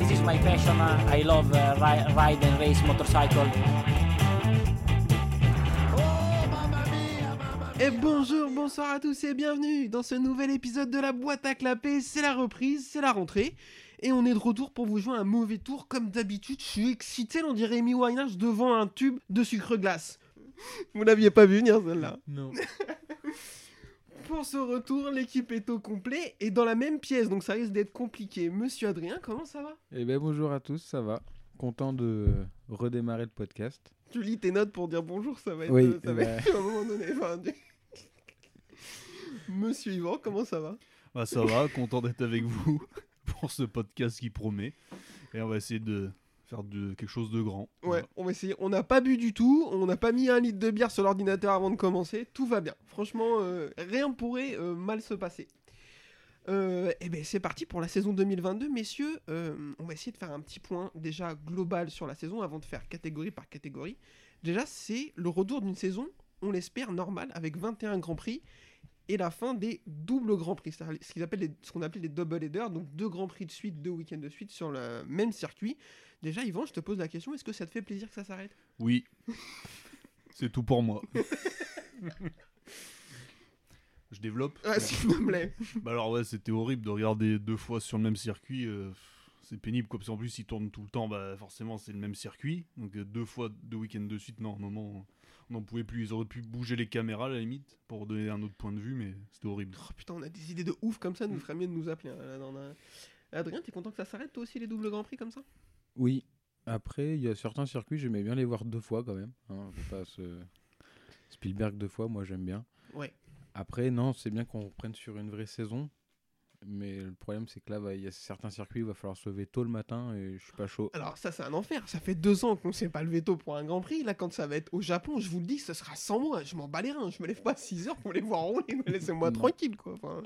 this is my passion. Uh, I love uh, ri- ride and race motorcycle. Et bonjour, bonsoir à tous et bienvenue dans ce nouvel épisode de la boîte à clapper. C'est la reprise, c'est la rentrée. Et on est de retour pour vous jouer un mauvais tour. Comme d'habitude, je suis excité, on dirait Amy Winehouse devant un tube de sucre glace. Vous n'aviez pas vu venir celle-là. Non. Pour ce retour, l'équipe est au complet et dans la même pièce, donc ça risque d'être compliqué. Monsieur Adrien, comment ça va? Eh ben bonjour à tous, ça va. Content de redémarrer le podcast. Tu lis tes notes pour dire bonjour, ça va être, Oui, euh, ça va bah. être à un moment donné. enfin, du- Monsieur Yvan, comment ça va? Bah ça va, content d'être avec vous pour ce podcast qui promet. Et on va essayer de faire de, quelque chose de grand. Ouais, on va essayer. On n'a pas bu du tout, on n'a pas mis un litre de bière sur l'ordinateur avant de commencer. Tout va bien. Franchement, euh, rien pourrait euh, mal se passer. Euh, et ben c'est parti pour la saison 2022, messieurs. Euh, on va essayer de faire un petit point déjà global sur la saison avant de faire catégorie par catégorie. Déjà, c'est le retour d'une saison, on l'espère, normale, avec 21 grands prix et la fin des doubles grands prix, ce qu'ils appellent les- ce qu'on appelle les double headers, donc deux grands prix de suite, deux week-ends de suite sur le même circuit. Déjà, Yvan, je te pose la question, est-ce que ça te fait plaisir que ça s'arrête? Oui. C'est tout pour moi. Je développe. Ah, s'il vous plaît. Bah alors ouais, c'était horrible de regarder deux fois sur le même circuit. euh, c'est pénible quoi, parce qu'en plus ils tournent tout le temps, bah forcément c'est le même circuit. Donc euh, deux fois, deux week-ends de suite, non, à un moment n'en pouvait plus. Ils auraient pu bouger les caméras à la limite pour donner un autre point de vue, mais c'était horrible. Oh putain, on a des idées de ouf comme ça, nous ferait mieux de nous appeler. hein, là, dans la- Adrien, t'es content que ça s'arrête toi aussi les doubles grands prix comme ça? Oui. Après, il y a certains circuits, j'aimais bien les voir deux fois quand même. hein, pas se... Spielberg deux fois, moi j'aime bien. Ouais. Après, non, c'est bien qu'on reprenne sur une vraie saison. Mais le problème, c'est que là, va- il y a certains circuits, il va falloir se lever tôt le matin et je suis pas chaud. Alors ça c'est un enfer, ça fait deux ans qu'on s'est pas levé tôt pour un grand prix, là quand ça va être au Japon, je vous le dis, ce sera sans moi, je m'en bats les reins, je me lève pas à 6 heures pour les voir rouler, laissez-moi Non. tranquille quoi. Enfin,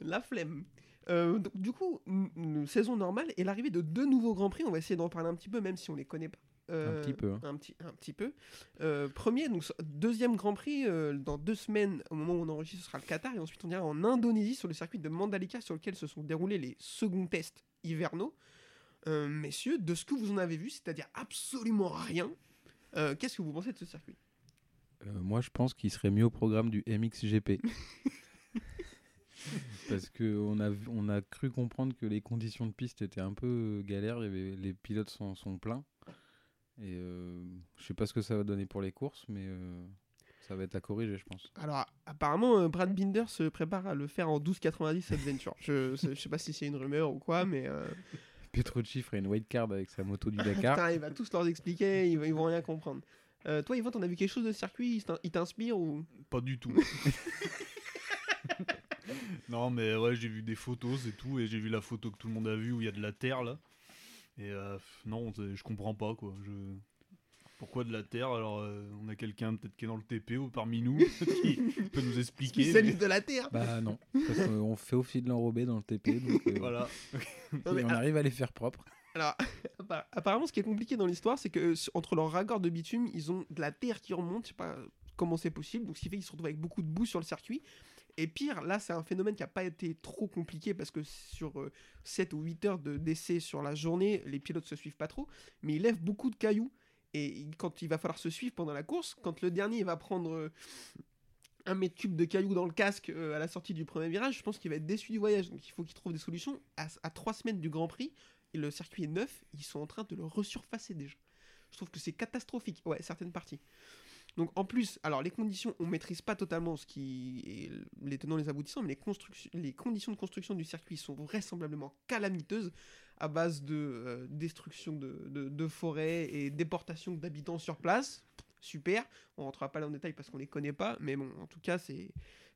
la flemme. Euh, donc, du coup, une saison normale et l'arrivée de deux nouveaux grands prix, on va essayer d'en parler un petit peu même si on les connaît pas. Euh, Un petit peu, hein. Un petit, un petit peu. Euh, premier, donc deuxième Grand Prix, euh, dans deux semaines, au moment où on enregistre, ce sera le Qatar, et ensuite on ira en Indonésie sur le circuit de Mandalika sur lequel se sont déroulés les seconds tests hivernaux. Euh, messieurs, de ce que vous en avez vu, c'est-à-dire absolument rien, euh, qu'est-ce que vous pensez de ce circuit? Euh, moi, je pense qu'il serait mieux au programme du MXGP. Parce qu'on a, on a cru comprendre que les conditions de piste étaient un peu galères, avait- les pilotes sont, sont pleins. Et euh, je sais pas ce que ça va donner pour les courses, mais euh, ça va être à corriger, je pense. Alors, apparemment, euh, Brad Binder se prépare à le faire en 12,90 Adventure. je, je sais pas si c'est une rumeur ou quoi, mais... euh, Petrucci ferait une white card avec sa moto du Dakar. Putain, il va tous leur expliquer, ils, vont- ils vont rien comprendre. Euh, toi, Yvan, t'en as vu quelque chose de circuit? Il t'in- Il t'inspire ou? Pas du tout. non mais ouais, j'ai vu des photos et tout, et j'ai vu la photo que tout le monde a vue où il y a de la terre là. Et euh, non, je comprends pas quoi. Je... Pourquoi de la terre? Alors euh, on a quelqu'un peut-être qui est dans le TP ou parmi nous qui peut nous expliquer. spécialiste de la Terre Bah non, parce qu'on fait aussi de l'enrobé dans le TP, donc euh, mais Voilà. Non, mais, et on ah, arrive à les faire propres. Alors, appa- apparemment, ce qui est compliqué dans l'histoire, c'est que entre leurs raccords de bitume, ils ont de la terre qui remonte. Je sais pas comment c'est possible. Donc, ce qui fait qu'ils se retrouvent avec beaucoup de boue sur le circuit. Et pire, là, c'est un phénomène qui n'a pas été trop compliqué parce que sur euh, 7 ou 8 heures de d'essai sur la journée, les pilotes se suivent pas trop. Mais ils lèvent beaucoup de cailloux. Et quand il va falloir se suivre pendant la course, quand le dernier va prendre euh, un mètre cube de cailloux dans le casque euh, à la sortie du premier virage, je pense qu'il va être déçu du voyage. Donc, il faut qu'il trouve des solutions. À, à 3 semaines du Grand Prix, et le circuit est neuf, ils sont en train de le resurfacer déjà. Je trouve que c'est catastrophique, ouais, certaines parties. Donc en plus, alors les conditions, on maîtrise pas totalement ce qui les tenants les aboutissants, mais les, conditions de construction du circuit sont vraisemblablement calamiteuses à base de euh, destruction de, de, de forêts et déportation d'habitants sur place. Super, on rentrera pas là en détail parce qu'on les connaît pas, mais bon, en tout cas, c'est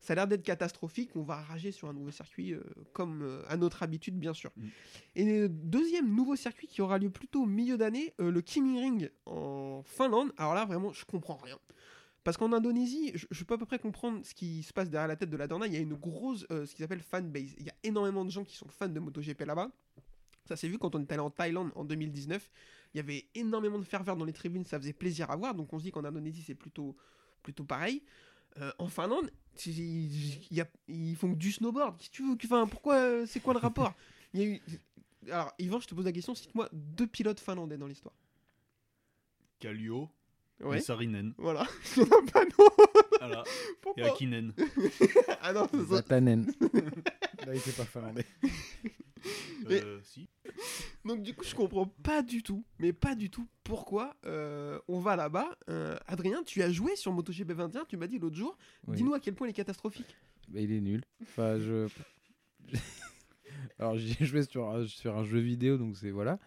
ça a l'air d'être catastrophique. On va rager sur un nouveau circuit euh, comme euh, à notre habitude, bien sûr. Mm. Et le deuxième nouveau circuit qui aura lieu plutôt au milieu d'année, euh, le Kimi Ring en Finlande. Alors là, vraiment, je comprends rien. Parce qu'en Indonésie, je, je peux à peu près comprendre ce qui se passe derrière la tête de la Dorna. Il y a une grosse, ce qu'ils appellent fanbase. Il y a énormément de gens qui sont fans de MotoGP là-bas. Ça s'est vu quand on est allé en Thaïlande en 2019. Il y avait énormément de ferveur dans les tribunes, ça faisait plaisir à voir. Donc on se dit qu'en Indonésie, c'est plutôt, plutôt pareil. Euh, en Finlande, y a- ils font que du snowboard. Qu'est-ce que tu veux enfin, pourquoi euh, C'est quoi le rapport? Il y a eu Alors, Yvan, je te pose la question, cite-moi deux pilotes finlandais dans l'histoire. Kallio Ouais. et Sarinen. Voilà. Il y en a pas, non Voilà. Et Akinen. Ah non, c'est ça. Zatanen. Là, il était pas finlandais. Mais- Euh, si. Donc du coup, je comprends pas du tout, mais pas du tout pourquoi euh, on va là-bas. Euh, Adrien, tu as joué sur MotoGP 21, tu m'as dit l'autre jour. Oui. Dis-nous à quel point il est catastrophique. Bah, il est nul. Enfin, je. Alors, j'ai joué sur un, sur un jeu vidéo, donc c'est voilà.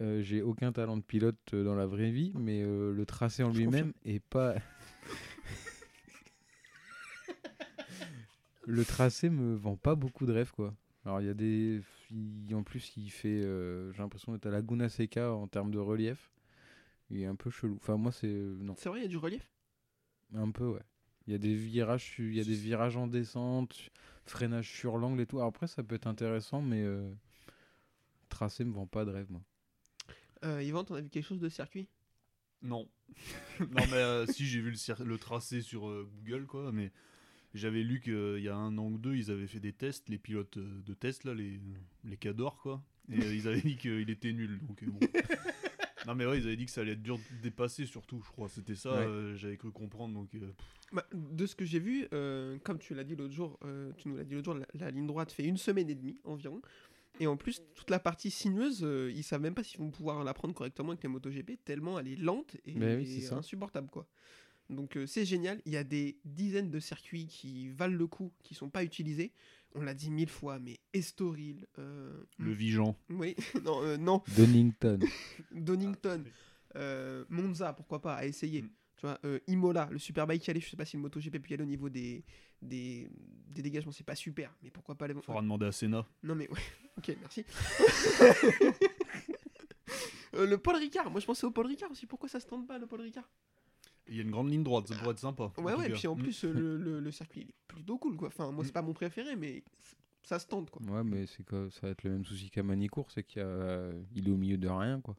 Euh, j'ai aucun talent de pilote dans la vraie vie, mais euh, le tracé en lui-même est pas. le tracé me vend pas beaucoup de rêves, quoi. Alors, il y a des. il- En plus, il fait. euh, J'ai l'impression d'être à Laguna Seca en termes de relief. Il est un peu chelou. Enfin, moi, c'est. euh, Non. C'est vrai, il y a du relief? Un peu, ouais. Il y a des virages, il y a des virages en descente, freinage sur l'angle et tout. Alors après, ça peut être intéressant, mais euh, tracé me vend pas de rêve, moi. Euh, Yvan, t'en as vu quelque chose de circuit? Non. non, mais euh, si, j'ai vu le, tracé sur euh, Google, quoi. Mais j'avais lu qu'il y a un an ou deux, ils avaient fait des tests, les pilotes euh, de test, là, les, les cadors, quoi. Et euh, ils avaient dit qu'il était nul. Donc, euh, bon. non, mais ouais, ils avaient dit que ça allait être dur de dépasser, surtout, je crois. C'était ça, Ouais. euh, j'avais cru comprendre. Donc, euh, Bah, De ce que j'ai vu, euh, comme tu l'as dit l'autre jour, euh, tu nous l'as dit l'autre jour, la, la ligne droite fait une semaine et demie environ. Et en plus, toute la partie sinueuse, euh, ils savent même pas s'ils vont pouvoir la prendre correctement avec les MotoGP, tellement elle est lente et, oui, et insupportable. quoi. Donc euh, c'est génial. Il y a des dizaines de circuits qui valent le coup, qui sont pas utilisés. On l'a dit mille fois, mais Estoril, euh, le Vigeant. oui, non, euh, non, Donington. Donington, euh, Monza, pourquoi pas, à essayer. Mm. Tu vois, euh, Imola, le Superbike qui allait, je sais pas si le MotoGP peut y aller au niveau des, des, des dégagements, c'est pas super, mais pourquoi pas les. Faudra demander à Senna. Non mais ouais, ok, merci. Euh, le Paul Ricard, moi je pensais au Paul Ricard aussi, pourquoi ça se tente pas le Paul Ricard? Il y a une grande ligne droite, ça pourrait être sympa. en Ouais, ouais, cas. puis en Mm. plus euh, le, le, le circuit il est plutôt cool quoi. Enfin, moi c'est Mm. pas mon préféré, mais ça se tente quoi. Ouais, mais c'est quoi Ça va être le même souci qu'à Manicourt, c'est qu'il a... il est au milieu de rien, quoi.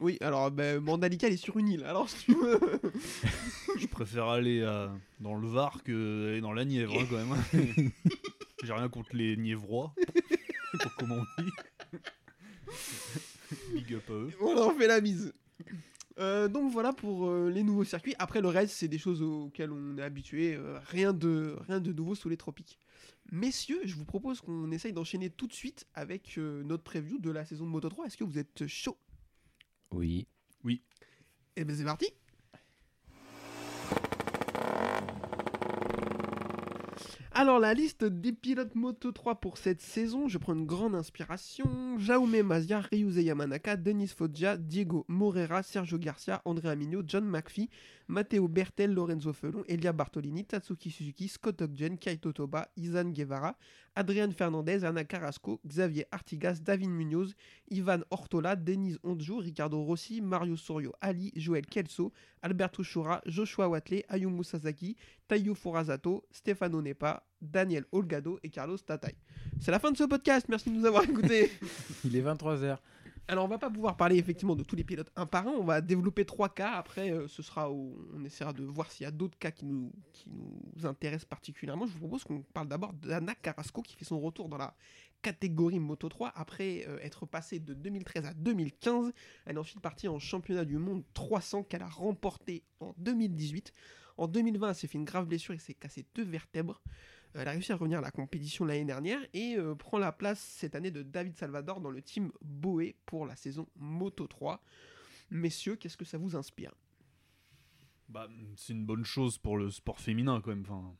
Oui, alors Mandalika il est sur une île, alors si tu veux. Je préfère aller à- dans le Var que aller dans la Nièvre, hein, quand même. J'ai rien contre les Niévrois, pour comment on dit. Big up à eux. on fait la mise. Euh, donc voilà pour euh, les nouveaux circuits. Après le reste, c'est des choses auxquelles on est habitué. euh, rien, de, rien de nouveau sous les tropiques. Messieurs, je vous propose qu'on essaye d'enchaîner tout de suite avec euh, notre preview de la saison de Moto 3. Est-ce que vous êtes chaud? Oui. Eh ben c'est parti Alors la liste des pilotes Moto 3 pour cette saison, je prends une grande inspiration. Jaume Mazia, Ryuze Yamanaka, Denis Foggia, Diego Moreira, Sergio Garcia, André Amigno, John McPhee, Matteo Bertel, Lorenzo Felon, Elia Bartolini, Tatsuki Suzuki, Scott Ogden, Kaito Toba, Izan Guevara, Adrian Fernandez, Ana Carrasco, Xavier Artigas, David Munoz, Ivan Ortola, Denise Ondjou, Ricardo Rossi, Mario Sorio, Ali, Joël Kelso, Alberto Shura, Joshua Watley, Ayumu Sasaki, Tayo Furazato, Stefano Nepa, Daniel Olgado et Carlos Tatay. C'est la fin de ce podcast, merci de nous avoir écoutés. Il est 23h. Alors on va pas pouvoir parler effectivement de tous les pilotes un par un, on va développer trois cas, après euh, ce sera on essaiera de voir s'il y a d'autres cas qui nous, qui nous intéressent particulièrement. Je vous propose qu'on parle d'abord d'Anna Carrasco qui fait son retour dans la catégorie Moto 3 après euh, être passée de 2013 à 2015. Elle est ensuite partie en championnat du monde 300 qu'elle a remporté en 2018. En 2020, elle s'est fait une grave blessure et s'est cassé deux vertèbres. Euh, Elle a réussi à revenir à la compétition l'année dernière et euh, prend la place cette année de David Salvador dans le team Boé pour la saison Moto 3. Messieurs, qu'est-ce que ça vous inspire? Bah, c'est une bonne chose pour le sport féminin, quand même. Enfin,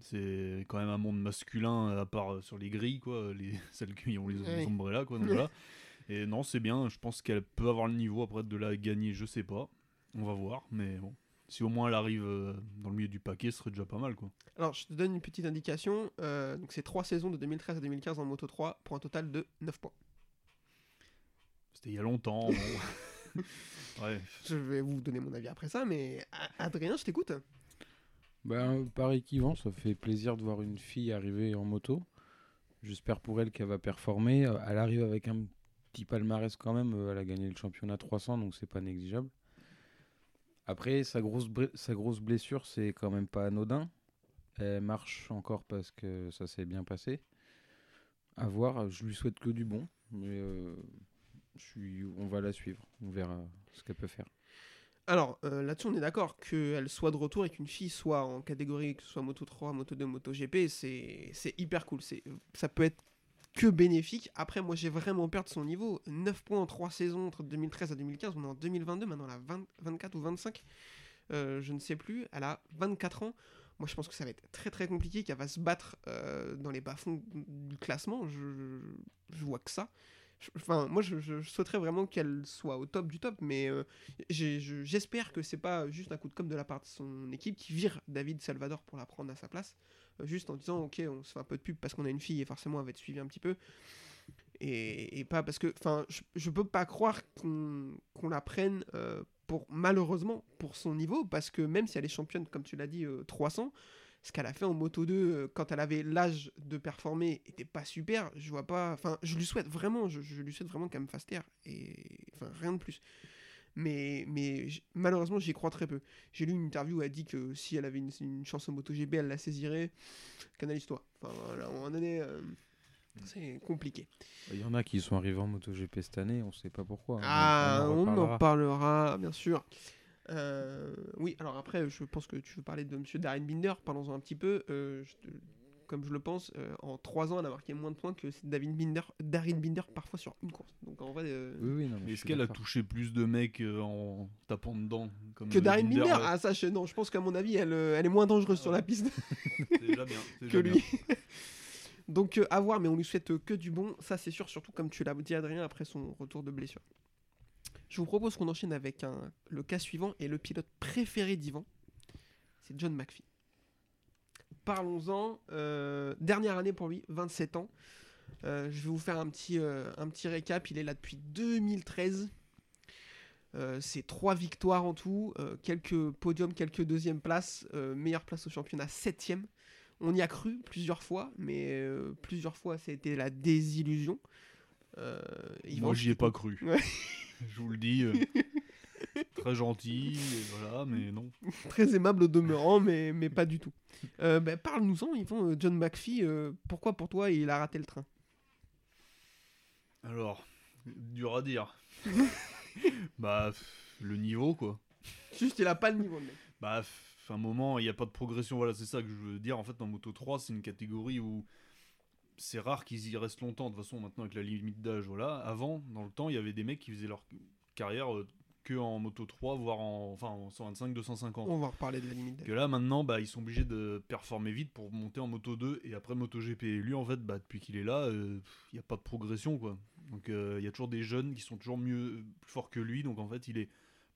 c'est quand même un monde masculin, à part euh, sur les grilles, quoi. Les, celles qui ont les, les Oui. ombrellas, quoi. Donc voilà. Et non, c'est bien. Je pense qu'elle peut avoir le niveau après de la gagner, je sais pas. On va voir. Mais bon. Si au moins elle arrive euh, dans le milieu du paquet, ce serait déjà pas mal, quoi. Alors, je te donne une petite indication. euh, donc, c'est trois saisons de 2013 à 2015 en Moto 3 pour un total de 9 points. C'était il y a longtemps. bon. ouais. Je vais vous donner mon avis après ça, mais Adrien, je t'écoute. Ben, pareil qu'Yvan, ça fait plaisir de voir une fille arriver en moto. J'espère pour elle qu'elle va performer. Euh, Elle arrive avec un petit palmarès quand même. Elle a gagné le championnat 300, donc c'est pas négligeable. Après, sa grosse, sa grosse blessure, c'est quand même pas anodin. Elle marche encore parce que ça s'est bien passé. À voir, je lui souhaite que du bon, mais euh, on va la suivre, on verra ce qu'elle peut faire. Alors, euh, là-dessus, on est d'accord qu'elle soit de retour et qu'une fille soit en catégorie, que ce soit Moto 3, Moto 2, Moto GP, c'est hyper cool. Ça peut être que bénéfique. Après, moi, j'ai vraiment peur de son niveau. 9 points en 3 saisons entre 2013 et 2015. On est en 2022, maintenant elle a 20 24 ou 25. Euh, je ne sais plus. Elle a 24 ans. Moi, je pense que ça va être très très compliqué, qu'elle va se battre euh, dans les bas-fonds du classement. Je, vois que ça. Enfin, moi, je, souhaiterais vraiment qu'elle soit au top du top, mais euh, j'espère que c'est pas juste un coup de com' de la part de son équipe qui vire David Salvador pour la prendre à sa place, juste en disant ok on se fait un peu de pub parce qu'on a une fille et forcément elle va être suivie un petit peu, et, et pas parce que enfin je, je peux pas croire qu'on la prenne euh, pour malheureusement pour son niveau parce que même si elle est championne comme tu l'as dit euh, 300 ce qu'elle a fait en Moto 2 euh, quand elle avait l'âge de performer était pas super. Je vois pas. Enfin, je lui souhaite vraiment, je, je lui souhaite vraiment qu'elle me fasse taire. Et enfin, rien de plus. Mais, mais malheureusement, j'y crois très peu. J'ai lu une interview où elle dit que si elle avait une, une chance en MotoGP, elle la saisirait. Canalise-toi. Enfin, voilà, moment donné, euh, c'est compliqué. Il y en a qui sont arrivés en MotoGP cette année, on sait pas pourquoi. Ah, on, en reparlera. parlera, bien sûr. Euh, oui, alors après, je pense que tu veux parler de Monsieur Darren Binder. Parlons-en un petit peu. Euh, je te- comme je le pense, euh, en 3 ans, elle a marqué moins de points que David Binder, Darren Binder parfois sur une course. Donc en vrai, euh, Oui, oui, non, mais je Est-ce qu'elle a touché plus de mecs euh, en tapant dedans comme que Darren Binder, ah ça, je, non, je pense qu'à mon avis, elle, elle est moins dangereuse sur la piste C'est déjà bien. c'est que déjà lui. Donc euh, à voir, mais on lui souhaite que du bon, ça c'est sûr, surtout comme tu l'as dit Adrien après son retour de blessure. Je vous propose qu'on enchaîne avec un, le cas suivant et le pilote préféré d'Ivan, c'est John McPhee. Parlons-en, euh, dernière année pour lui, 27 ans. Euh, je vais vous faire un petit, euh, un petit récap, il est là depuis 2013. Euh, c'est trois victoires en tout, quelques podiums, quelques deuxièmes places, meilleure place au championnat, septième. On y a cru plusieurs fois, mais plusieurs fois ça a été la désillusion. Moi, j'y ai pas cru. Ouais. Je vous le dis. euh, très gentil, et voilà, mais non. très aimable au demeurant, mais, mais pas du tout. Euh, ben, Parle-nous-en, Yvan, euh, John McPhee, euh, pourquoi pour toi il a raté le train? Alors, dur à dire. bah, le niveau, quoi. Juste, il a pas le niveau, mec. Bah, un moment, il n'y a pas de progression. Voilà, c'est ça que je veux dire. En fait, en Moto 3, c'est une catégorie où c'est rare qu'ils y restent longtemps. De toute façon, maintenant, avec la limite d'âge, voilà. Avant, dans le temps, il y avait des mecs qui faisaient leur carrière euh, que en Moto 3, voire en, enfin, en 125, 250. On va reparler de la limite. Que là, maintenant, bah, ils sont obligés de performer vite pour monter en Moto 2 et après Moto GP. Et lui, en fait, bah, depuis qu'il est là, euh, il n'y a pas de progression, quoi. Donc, euh, il y a toujours des jeunes qui sont toujours mieux, plus forts que lui. Donc, en fait, il est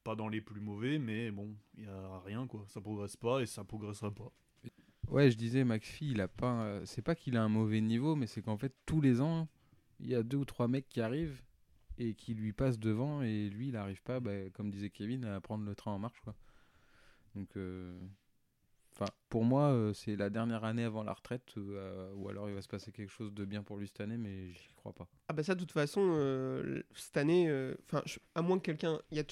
pas dans les plus mauvais, mais bon, il y a rien, quoi. Ça progresse pas et ça progressera pas. Ouais, je disais, McPhee, il a pas. euh, C'est pas qu'il a un mauvais niveau, mais c'est qu'en fait, tous les ans, il y a deux ou trois mecs qui arrivent et qui lui passent devant, et lui, il n'arrive pas, bah, comme disait Kevin, à prendre le train en marche, quoi. Donc, euh, pour moi, euh, c'est la dernière année avant la retraite, euh, ou alors il va se passer quelque chose de bien pour lui cette année, mais j'y crois pas. Ah bah ça, de toute façon, cette année, enfin, à moins que quelqu'un... il Y a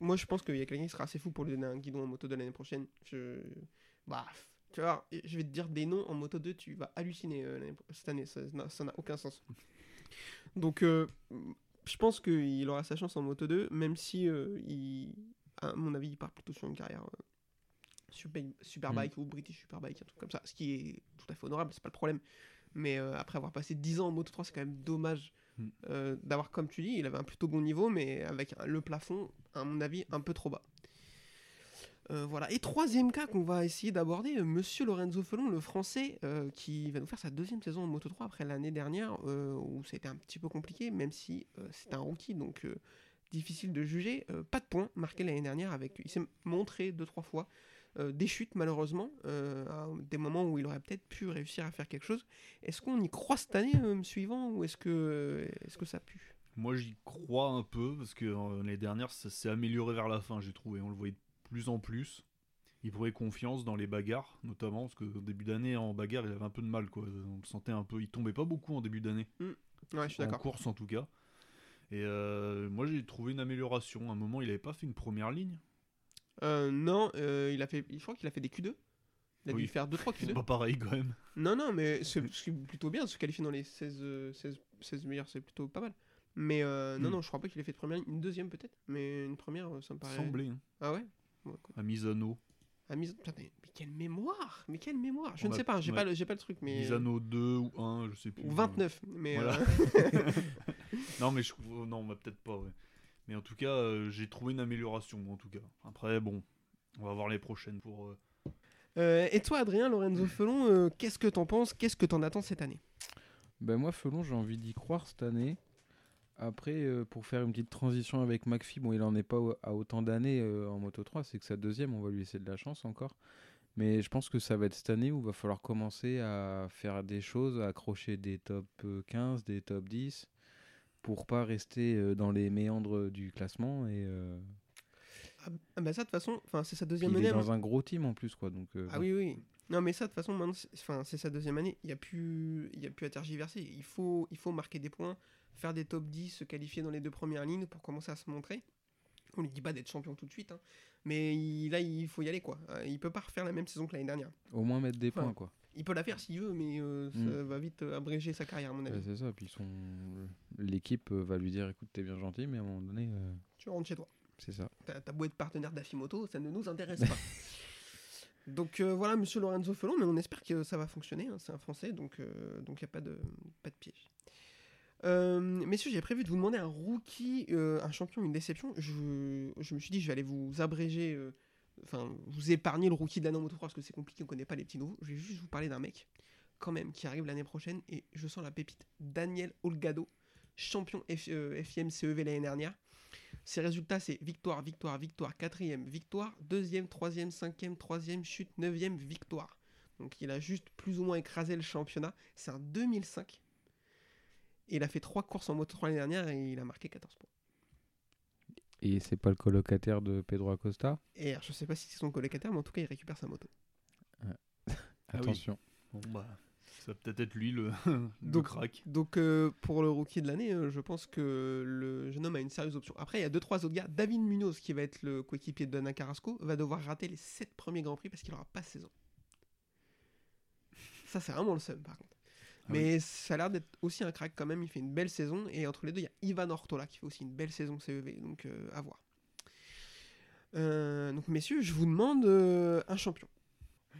Moi, je pense qu'il y a quelqu'un qui sera assez fou pour lui donner un guidon en moto de l'année prochaine. Je... Bah, tu vois, je vais te dire des noms en moto 2, tu vas halluciner cette année, ça n'a aucun sens. Donc, je pense qu'il aura sa chance en moto 2, même si, euh, il, à mon avis, il part plutôt sur une carrière euh, super, Superbike ou British Superbike, un truc comme ça, ce qui est tout à fait honorable, c'est pas le problème. Mais euh, après avoir passé 10 ans en Moto 3, c'est quand même dommage Mm. d'avoir, comme tu dis, il avait un plutôt bon niveau, mais avec le plafond, à mon avis, un peu trop bas. Euh, voilà. Et troisième cas qu'on va essayer d'aborder, euh, Monsieur Lorenzo Felon, le français, euh, qui va nous faire sa deuxième saison en Moto 3 après l'année dernière, où ça a été un petit peu compliqué, même si c'est un rookie, donc difficile de juger. Pas de points marqués l'année dernière, avec, il s'est montré deux, trois fois. des chutes malheureusement, à des moments où il aurait peut-être pu réussir à faire quelque chose. Est-ce qu'on y croit cette année, suivant, ou est-ce que, est-ce que ça pue? Moi, j'y crois un peu parce que l'année dernière, ça s'est amélioré vers la fin, j'ai trouvé. On le voyait plus en plus. Il prenait confiance dans les bagarres, notamment parce qu'au début d'année, en bagarre, il avait un peu de mal. Quoi. On le sentait un peu. Il tombait pas beaucoup en début d'année. Ouais, je suis en d'accord. course en tout cas. Et euh, moi j'ai trouvé une amélioration. À un moment, il avait pas fait une première ligne. Euh, non, euh, il a fait, je crois qu'il a fait des Q2. Il a Oui. dû faire 2-3 C'est Q2. pas pareil quand même. Non, non, mais c'est c'est plutôt bien. Se qualifier dans les 16, euh, 16, 16 meilleurs, c'est plutôt pas mal. Mais euh, non, Hmm. non, je crois pas qu'il ait fait de première, une deuxième peut-être. Mais une première, ça me paraît. Semblé. Hein. Ah ouais? Bon. À Misano. Mise... Putain, mais, mais quelle mémoire Mais quelle mémoire Je On ne a- sais pas, j'ai ouais. pas, le- j'ai pas le truc, mais. Misano 2 ou 1, je sais plus. Ou 29. Mais, Voilà. euh, non, mais je trouve. Non, bah, peut-être pas, ouais. Mais en tout cas, euh, j'ai trouvé une amélioration, moi, en tout cas. Après, bon, on va voir les prochaines pour. euh, euh, et toi, Adrien, Lorenzo Felon, euh, qu'est-ce que t'en penses Qu'est-ce que t'en attends cette année? Ben moi, Felon, j'ai envie d'y croire cette année. Après, euh, pour faire une petite transition avec McPhee, bon, il en est pas à autant d'années euh, en Moto 3, c'est que sa deuxième, on va lui laisser de la chance encore. Mais je pense que ça va être cette année où il va falloir commencer à faire des choses, à accrocher des top euh, 15, des top 10, pour pas rester euh, dans les méandres du classement. Et euh, ah, ah bah ça, de toute façon, c'est sa puis deuxième il année. est hein. dans un gros team en plus, quoi. Donc, euh, Ah oui, oui. Non, mais ça, de toute façon, maintenant, c'est enfin, sa deuxième année. Il n'y a, plus... y a plus à tergiverser. Il faut... il faut marquer des points, faire des top 10, se qualifier dans les deux premières lignes pour commencer à se montrer. On lui dit pas d'être champion tout de suite, hein. mais il- là, il faut y aller. quoi. Euh, Il peut pas refaire la même saison que l'année dernière. au moins mettre des Enfin, points, quoi. Il peut la faire s'il veut, mais euh, ça Mm. va vite euh, abréger sa carrière, à mon Ouais, avis. c'est ça. Puis son... l'équipe va lui dire écoute, t'es bien gentil, mais à un moment donné, euh, Tu rentres chez toi. c'est ça. T'as t'as beau être partenaire d'Afimoto, ça ne nous intéresse pas. donc euh, voilà, monsieur Lorenzo Felon, mais on espère que ça va fonctionner. hein, c'est un Français, donc il donc n'y a pas de, pas de piège. Euh, messieurs, j'ai prévu de vous demander un rookie, euh, un champion, une déception. Je, me suis dit, je vais aller vous abréger, euh, enfin, vous épargner le rookie de l'année en Moto 3 parce que c'est compliqué, on connaît pas les petits nouveaux. Je vais juste vous parler d'un mec, quand même, qui arrive l'année prochaine et je sens la pépite. Daniel Olgado, champion F- euh, FIM CEV l'année dernière. Ses résultats, c'est victoire, victoire, victoire, quatrième, victoire, deuxième, troisième, cinquième, troisième, chute, neuvième, victoire. Donc il a juste plus ou moins écrasé le championnat. C'est un 2005. Et il a fait trois courses en moto 3 l'année dernière et il a marqué 14 points. Et c'est pas le colocataire de Pedro Acosta? Et alors, je sais pas si c'est son colocataire, mais en tout cas, il récupère sa moto. Ah oui. Attention. Bon, bah, ça va peut-être être lui le, le Donc- crack. Donc euh, pour le rookie de l'année, euh, je pense que le jeune homme a une sérieuse option. Après, il y a 2-3 autres gars. David Munoz, qui va être le coéquipier de Dana Carrasco, va devoir rater les 7 premiers Grands Prix parce qu'il aura pas 16 ans. Ça, c'est vraiment le seum, par contre. Ah Mais ça a l'air d'être aussi un crack quand même. Il fait une belle saison. Et entre les deux, il y a Ivan Ortola qui fait aussi une belle saison CEV. Donc euh, à voir. Donc messieurs, je vous demande un champion.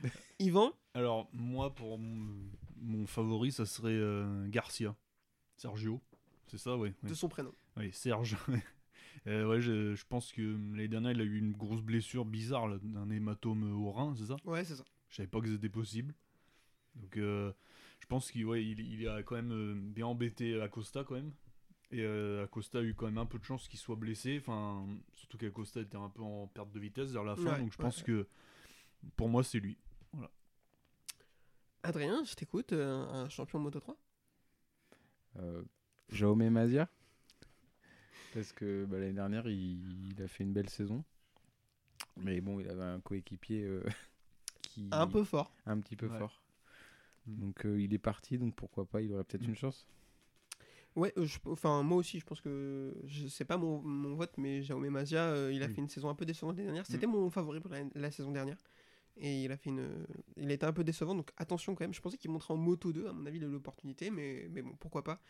Yvan, Alors, moi, pour mon, favori, ça serait euh, Garcia. Sergio. C'est ça, ouais. ouais. de son prénom. Oui, Serge. Euh, ouais, je, je pense que l'année dernière, il a eu une grosse blessure bizarre, là, d'un hématome au rein, c'est ça? Ouais, c'est ça. Je savais pas que c'était possible. Donc, euh, je pense qu'il ouais, il, il a quand même euh, bien embêté Acosta, quand même. Et euh, Acosta a eu quand même un peu de chance qu'il soit blessé. Enfin, surtout qu'Acosta était un peu en perte de vitesse vers la fin. Ouais, donc, je pense que pour moi, c'est lui. Adrien, je t'écoute. euh, un champion Moto 3 Euh, Jaume Mazia Parce que bah, l'année dernière, il, il a fait une belle saison. Mais bon, il avait un coéquipier euh, qui Un peu fort. un petit peu Ouais. fort. Mm. Donc euh, il est parti, donc pourquoi pas, il aurait peut-être Mm. une chance. Ouais, je- enfin moi aussi, je pense que je sais pas mon, mon vote, mais Jaume Mazia, euh, il a Oui. fait une saison un peu décevante l'année dernière. Mm. C'était mon favori pour la, la saison dernière. Et il a fait une, il était un peu décevant, donc attention quand même. Je pensais qu'il montrait en moto 2, à mon avis, l'opportunité, mais, mais bon, pourquoi pas.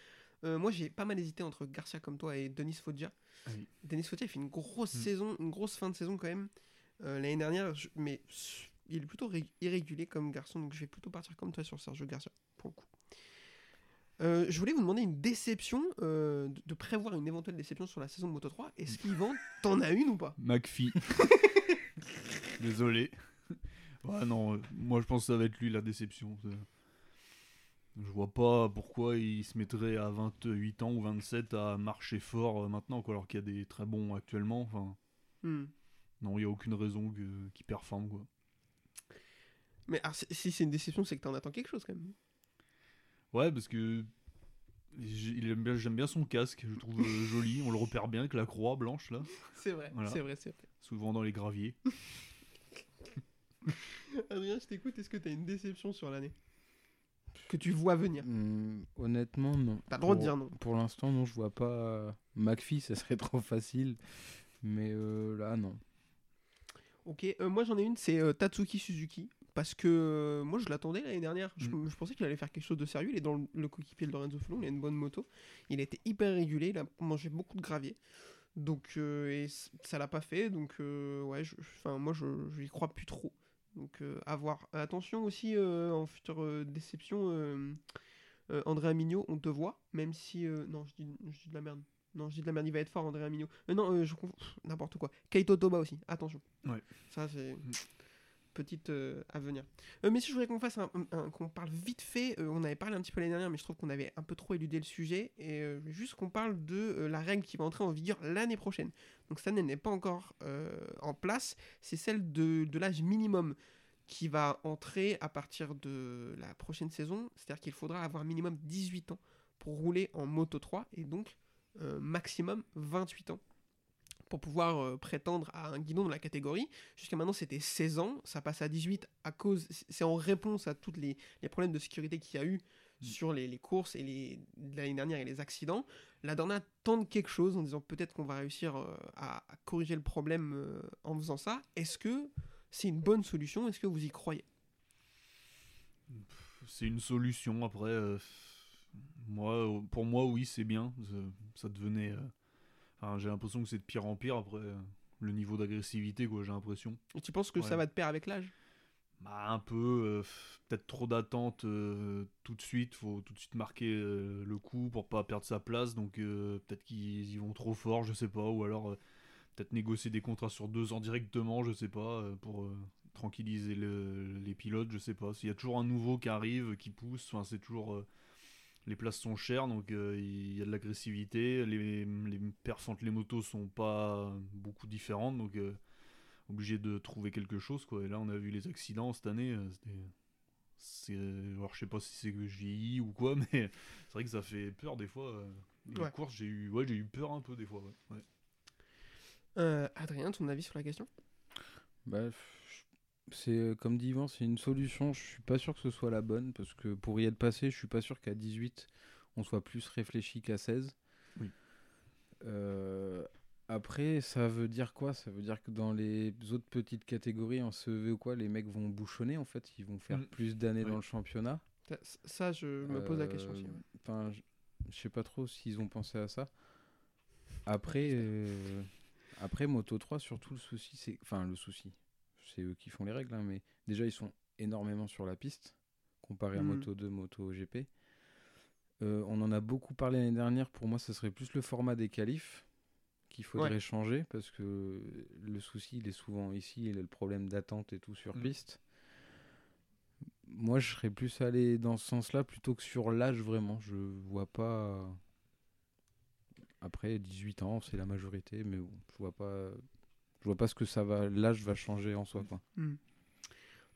Euh, moi, j'ai pas mal hésité entre Garcia comme toi et Denis Foggia. Ah oui. Denis Foggia, il fait une grosse Mm. saison, une grosse fin de saison quand même. Euh, L'année dernière, je- mais il est plutôt ré- irrégulier comme garçon, donc je vais plutôt partir comme toi sur Sergio Garcia, pour le coup. Euh, je voulais vous demander une déception, de, de prévoir une éventuelle déception sur la saison de Moto 3. Est-ce qu'Yvan, t'en as une ou pas? McPhee. Désolé. Ouais, non, euh, moi je pense que ça va être lui la déception. Je vois pas pourquoi il se mettrait à 28 ans ou 27 à marcher fort euh, maintenant, quoi, alors qu'il y a des très bons actuellement. Enfin, Hmm. non, il y a aucune raison que- qu'il performe, quoi. Mais alors, si- si c'est une déception, c'est que t'en attends quelque chose quand même. Ouais, parce que j'ai- il aime bien- j'aime bien son casque, je le trouve euh, joli. On le repère bien avec la croix blanche, là, C'est vrai, Voilà. c'est vrai, c'est vrai. souvent dans les graviers. Adrien, je t'écoute, est-ce que t'as une déception sur l'année Que tu vois venir? Hmm, honnêtement, non. T'as le droit de dire non. Pour l'instant, non, je vois pas. McPhee, ça serait trop facile. Mais euh, là, non. Ok, euh, moi j'en ai une, c'est euh, Tatsuki Suzuki. parce que moi je l'attendais l'année dernière. Je, Mm. je pensais qu'il allait faire quelque chose de sérieux. Il est dans le, le coéquipier de Lorenzo Felon, il a une bonne moto. Il a été hyper régulé, il a mangé beaucoup de gravier. Donc, et ça l'a pas fait. Donc, ouais, je- enfin, moi je, je y crois plus trop. Donc, euh, à voir. Attention aussi euh, en future euh, déception, André Mignot, on te voit, même si. euh, non, je dis, je dis de la merde. Non, je dis de la merde, il va être fort, André. Euh, non, euh, je confonds- n'importe quoi. Keito Toba aussi, attention. Ouais. Ça, c'est petite euh, à venir. Euh, mais si je voulais qu'on fasse un, qu'on parle vite fait, euh, on avait parlé un petit peu l'année dernière, mais je trouve qu'on avait un peu trop éludé le sujet, et euh, juste qu'on parle de la règle qui va entrer en vigueur l'année prochaine. Donc cette année n'est pas encore en place, c'est celle de, de l'âge minimum qui va entrer à partir de la prochaine saison, c'est-à-dire qu'il faudra avoir minimum 18 ans pour rouler en Moto 3, et donc maximum 28 ans pour pouvoir euh, prétendre à un guidon de la catégorie. Jusqu'à maintenant, c'était 16 ans, ça passe à 18 à cause, c'est en réponse à tous les, les problèmes de sécurité qu'il y a eu Mm. sur les, les courses et les l'année dernière et les accidents. La Dorna tente quelque chose en disant peut-être qu'on va réussir euh, à, à corriger le problème euh, en faisant ça. Est-ce que c'est une bonne solution? Est-ce que vous y croyez? C'est une solution. Après, moi, pour moi, oui, c'est bien. Ça, ça devenait. euh, enfin, j'ai l'impression que c'est de pire en pire. Après, euh, le niveau d'agressivité, quoi, j'ai l'impression. Et tu penses que ça va de pair avec l'âge? Bah, un peu, euh, peut-être trop d'attente euh, tout de suite. Faut tout de suite marquer euh, le coup pour pas perdre sa place. Donc, peut-être qu'ils y vont trop fort, je sais pas. Ou alors, peut-être négocier des contrats sur deux ans directement, je sais pas, pour tranquilliser le- les pilotes, je sais pas. S'il y a toujours un nouveau qui arrive, qui pousse, enfin, c'est toujours. Les places sont chères, donc euh, il y a de l'agressivité. Les, les perfs entre les motos sont pas beaucoup différentes, donc. euh, obligé de trouver quelque chose quoi et là on a vu les accidents cette année euh, c'était c'est alors je sais pas si c'est que je vieillis ou quoi mais c'est vrai que ça fait peur des fois euh, les Ouais. courses j'ai eu ouais j'ai eu peur un peu des fois ouais, ouais. Euh, Adrien, ton avis sur la question? Bah, c'est euh, comme dit Yvan, c'est une solution. Je suis pas sûr que ce soit la bonne parce que pour y être passé, je suis pas sûr qu'à 18 on soit plus réfléchi qu'à 16. Oui. Euh, après, ça veut dire quoi? Ça veut dire que dans les autres petites catégories en CEV ou quoi, les mecs vont bouchonner en fait, ils vont faire Mm. plus d'années dans le championnat. Ça- Ça, je me pose la question aussi. Euh, ouais. Enfin, je je sais pas trop s'ils ont pensé à ça. Après, euh, après Moto 3, surtout le souci, c'est. Enfin, le souci, c'est eux qui font les règles, hein, mais déjà, ils sont énormément sur la piste, comparé à Mhm. Moto 2, Moto GP. Euh, on en a beaucoup parlé l'année dernière. Pour moi, ce serait plus le format des qualifs qu'il faudrait Ouais. changer parce que le souci, il est souvent ici, il est le problème d'attente et tout sur Mm. piste. Moi, je serais plus allé dans ce sens-là plutôt que sur l'âge, vraiment. Je vois pas. Après, 18 ans, c'est la majorité, mais bon, je vois pas. Je vois pas ce que ça va. L'âge va changer en soi, quoi.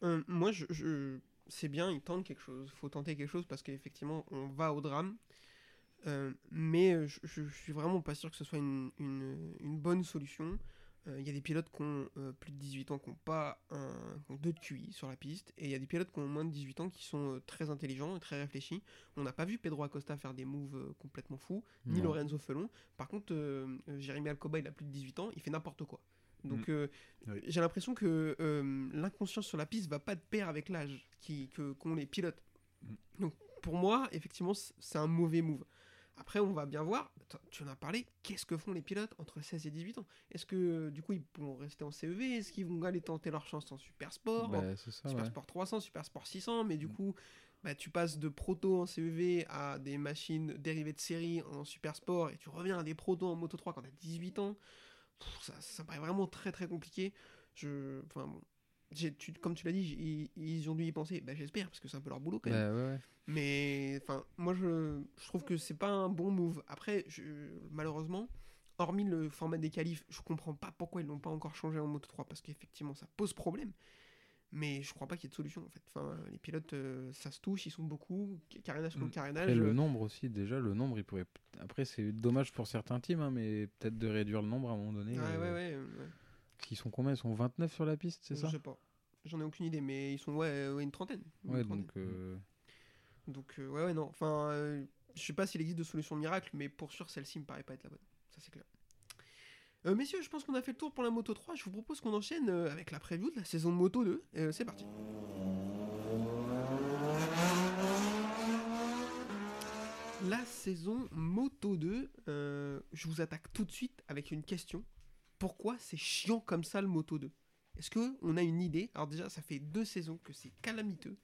Euh, moi, je, je- c'est bien, ils tentent quelque chose. faut tenter quelque chose parce qu'effectivement, on va au drame. Euh, mais euh, je, je- je suis vraiment pas sûr que ce soit une, une- une bonne solution. Euh, Il y a des pilotes qui ont euh, plus de 18 ans qui n'ont pas un, qui ont deux de QI sur la piste. Et il y a des pilotes qui ont moins de 18 ans qui sont euh, très intelligents et très réfléchis. On n'a pas vu Pedro Acosta faire des moves euh, complètement fous, ni Non. Lorenzo Felon. Par contre, euh, euh, Jérémy Alcoba, il a plus de 18 ans, il fait n'importe quoi. Donc, euh, Oui. j'ai l'impression que euh, l'inconscience sur la piste va pas de pair avec l'âge qui- que- qu'ont les pilotes. Mm. Donc, pour moi, effectivement, c'est un mauvais move. Après, on va bien voir, tu en as parlé, qu'est-ce que font les pilotes entre 16 et 18 ans? Est-ce que, euh, du coup, ils pourront rester en CEV Est-ce qu'ils vont aller tenter leur chance en Super Sport? Bah, ça, Super ouais. Sport 300, Super Sport 600, mais du Mm. coup, bah, tu passes de proto en CEV à des machines dérivées de série en Super Sport et tu reviens à des protos en Moto 3 quand tu as 18 ans. Ça, paraît vraiment très très compliqué. Je, enfin, bon, j'ai- tu- comme tu l'as dit, ils, ils ont dû y penser. Bah, J'espère, parce que c'est un peu leur boulot quand même. Bah, ouais, ouais. Mais enfin, moi je, je trouve que c'est pas un bon move. Après, je, malheureusement, hormis le format des qualifs, je comprends pas pourquoi ils l'ont pas encore changé en Moto 3 parce qu'effectivement ça pose problème. Mais je crois pas qu'il y ait de solution en fait. Enfin, les pilotes, euh, ça se touche, ils sont beaucoup. Carénage contre Mm. carénage. Après, le euh, nombre aussi, déjà, le nombre, il pourrait. Après, c'est dommage pour certains teams, hein, mais peut-être de réduire le nombre à un moment donné. Ouais, euh, ouais, ouais. ouais. Qu'ils sont combien? Ils sont 29 sur la piste, c'est Je ça? sais pas. J'en ai aucune idée, mais ils sont ouais, ouais, une trentaine. Une Ouais, trentaine. donc. euh, Donc, ouais, ouais, non. Enfin, je sais pas s'il existe de solution miracle, mais pour sûr, celle-ci me paraît pas être la bonne. Ça, c'est clair. Euh, messieurs, je pense qu'on a fait le tour pour la Moto 3. Je vous propose qu'on enchaîne euh, avec la preview de la saison Moto 2. Euh, c'est parti. La saison Moto 2, euh, je vous attaque tout de suite avec une question. Pourquoi c'est chiant comme ça le Moto 2 Est-ce qu'on a une idée? Alors déjà, ça fait deux saisons que c'est calamiteux,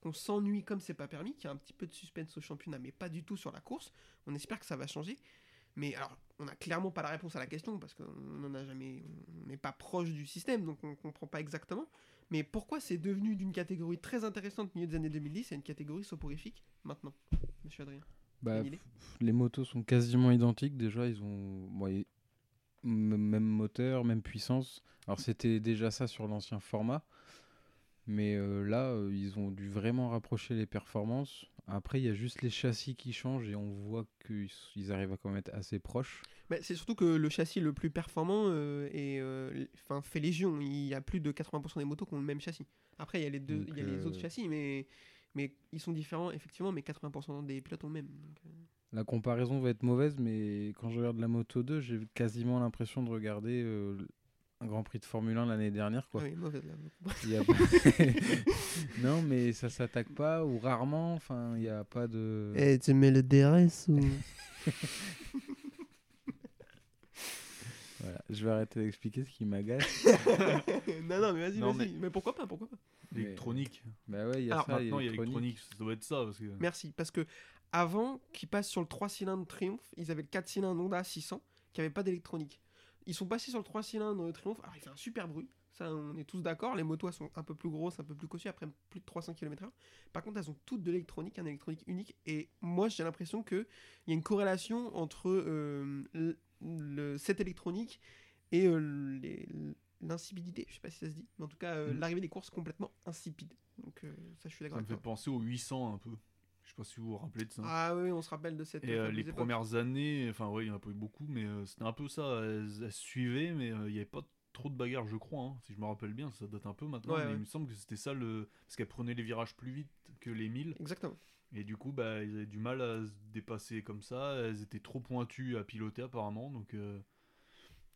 qu'on s'ennuie comme c'est pas permis, qu'il y a un petit peu de suspense au championnat, mais pas du tout sur la course. On espère que ça va changer. Mais alors, on n'a clairement pas la réponse à la question parce qu'on n'en a jamais, on n'est pas proche du système, donc on comprend pas exactement. Mais pourquoi c'est devenu d'une catégorie très intéressante au milieu des années 2010 à une catégorie soporifique maintenant, Monsieur Adrien? Bah, les motos sont quasiment identiques. Déjà, ils ont bon, même moteur, même puissance. Alors, c'était déjà ça sur l'ancien format. Mais euh, là, euh, ils ont dû vraiment rapprocher les performances. Après, il y a juste les châssis qui changent et on voit qu'ils arrivent à quand même être assez proches. Bah, c'est surtout que le châssis le plus performant euh, est, euh, fait légion. Il y a plus de 80% des motos qui ont le même châssis. Après, il y a les, deux, Donc, il y a les euh, autres châssis, mais, mais ils sont différents, effectivement, mais 80% des pilotes ont le même. donc, euh, La comparaison va être mauvaise, mais quand je regarde la Moto 2, j'ai quasiment l'impression de regarder un Grand Prix de Formule 1 l'année dernière. Quoi. oui, là. Non, mais ça s'attaque pas ou rarement. Enfin, il n'y a pas de. Eh, tu mets le DRS ou... Voilà. Je vais arrêter d'expliquer ce qui m'agace. non, non, mais vas-y, Non, vas-y. Mais... pourquoi pas, pourquoi pas? Mais- L'électronique. bah ouais, il y a Alors, ça. Maintenant, il y a l'électronique. l'électronique, ça doit être ça. Parce que... Merci, parce que avant qu'ils passent sur le 3 cylindres Triumph, ils avaient le 4 cylindres Honda 600 qui n'avait pas d'électronique. Ils sont passés sur le 3 cylindres Triumph, alors il fait un super bruit, ça on est tous d'accord, les motos elles sont un peu plus grosses, un peu plus cossues, après plus de 300 km/h. Par contre, elles ont toutes de l'électronique, un électronique unique, et moi j'ai l'impression qu'il y a une corrélation entre euh, le, cette électronique et euh, les- l'insipidité, je sais pas si ça se dit, mais en tout cas euh, Mm. l'arrivée des courses complètement insipide. Donc euh, ça je suis d'accord Ça me fait penser au 800 un peu. Je sais pas si vous vous rappelez de ça. Ah oui, on se rappelle de cette Et euh, les époque. premières années, enfin ouais, il y en a pas eu beaucoup, mais euh, c'était un peu ça. Elles, elles suivaient, mais euh, il n'y avait pas trop de bagarres, je crois. hein. Si je me rappelle bien, ça date un peu maintenant, Ouais, mais ouais. il me semble que c'était ça le. Parce qu'elles prenaient les virages plus vite que les 1000. Exactement. Et du coup, bah, ils avaient du mal à se dépasser comme ça. Elles étaient trop pointues à piloter apparemment, donc euh,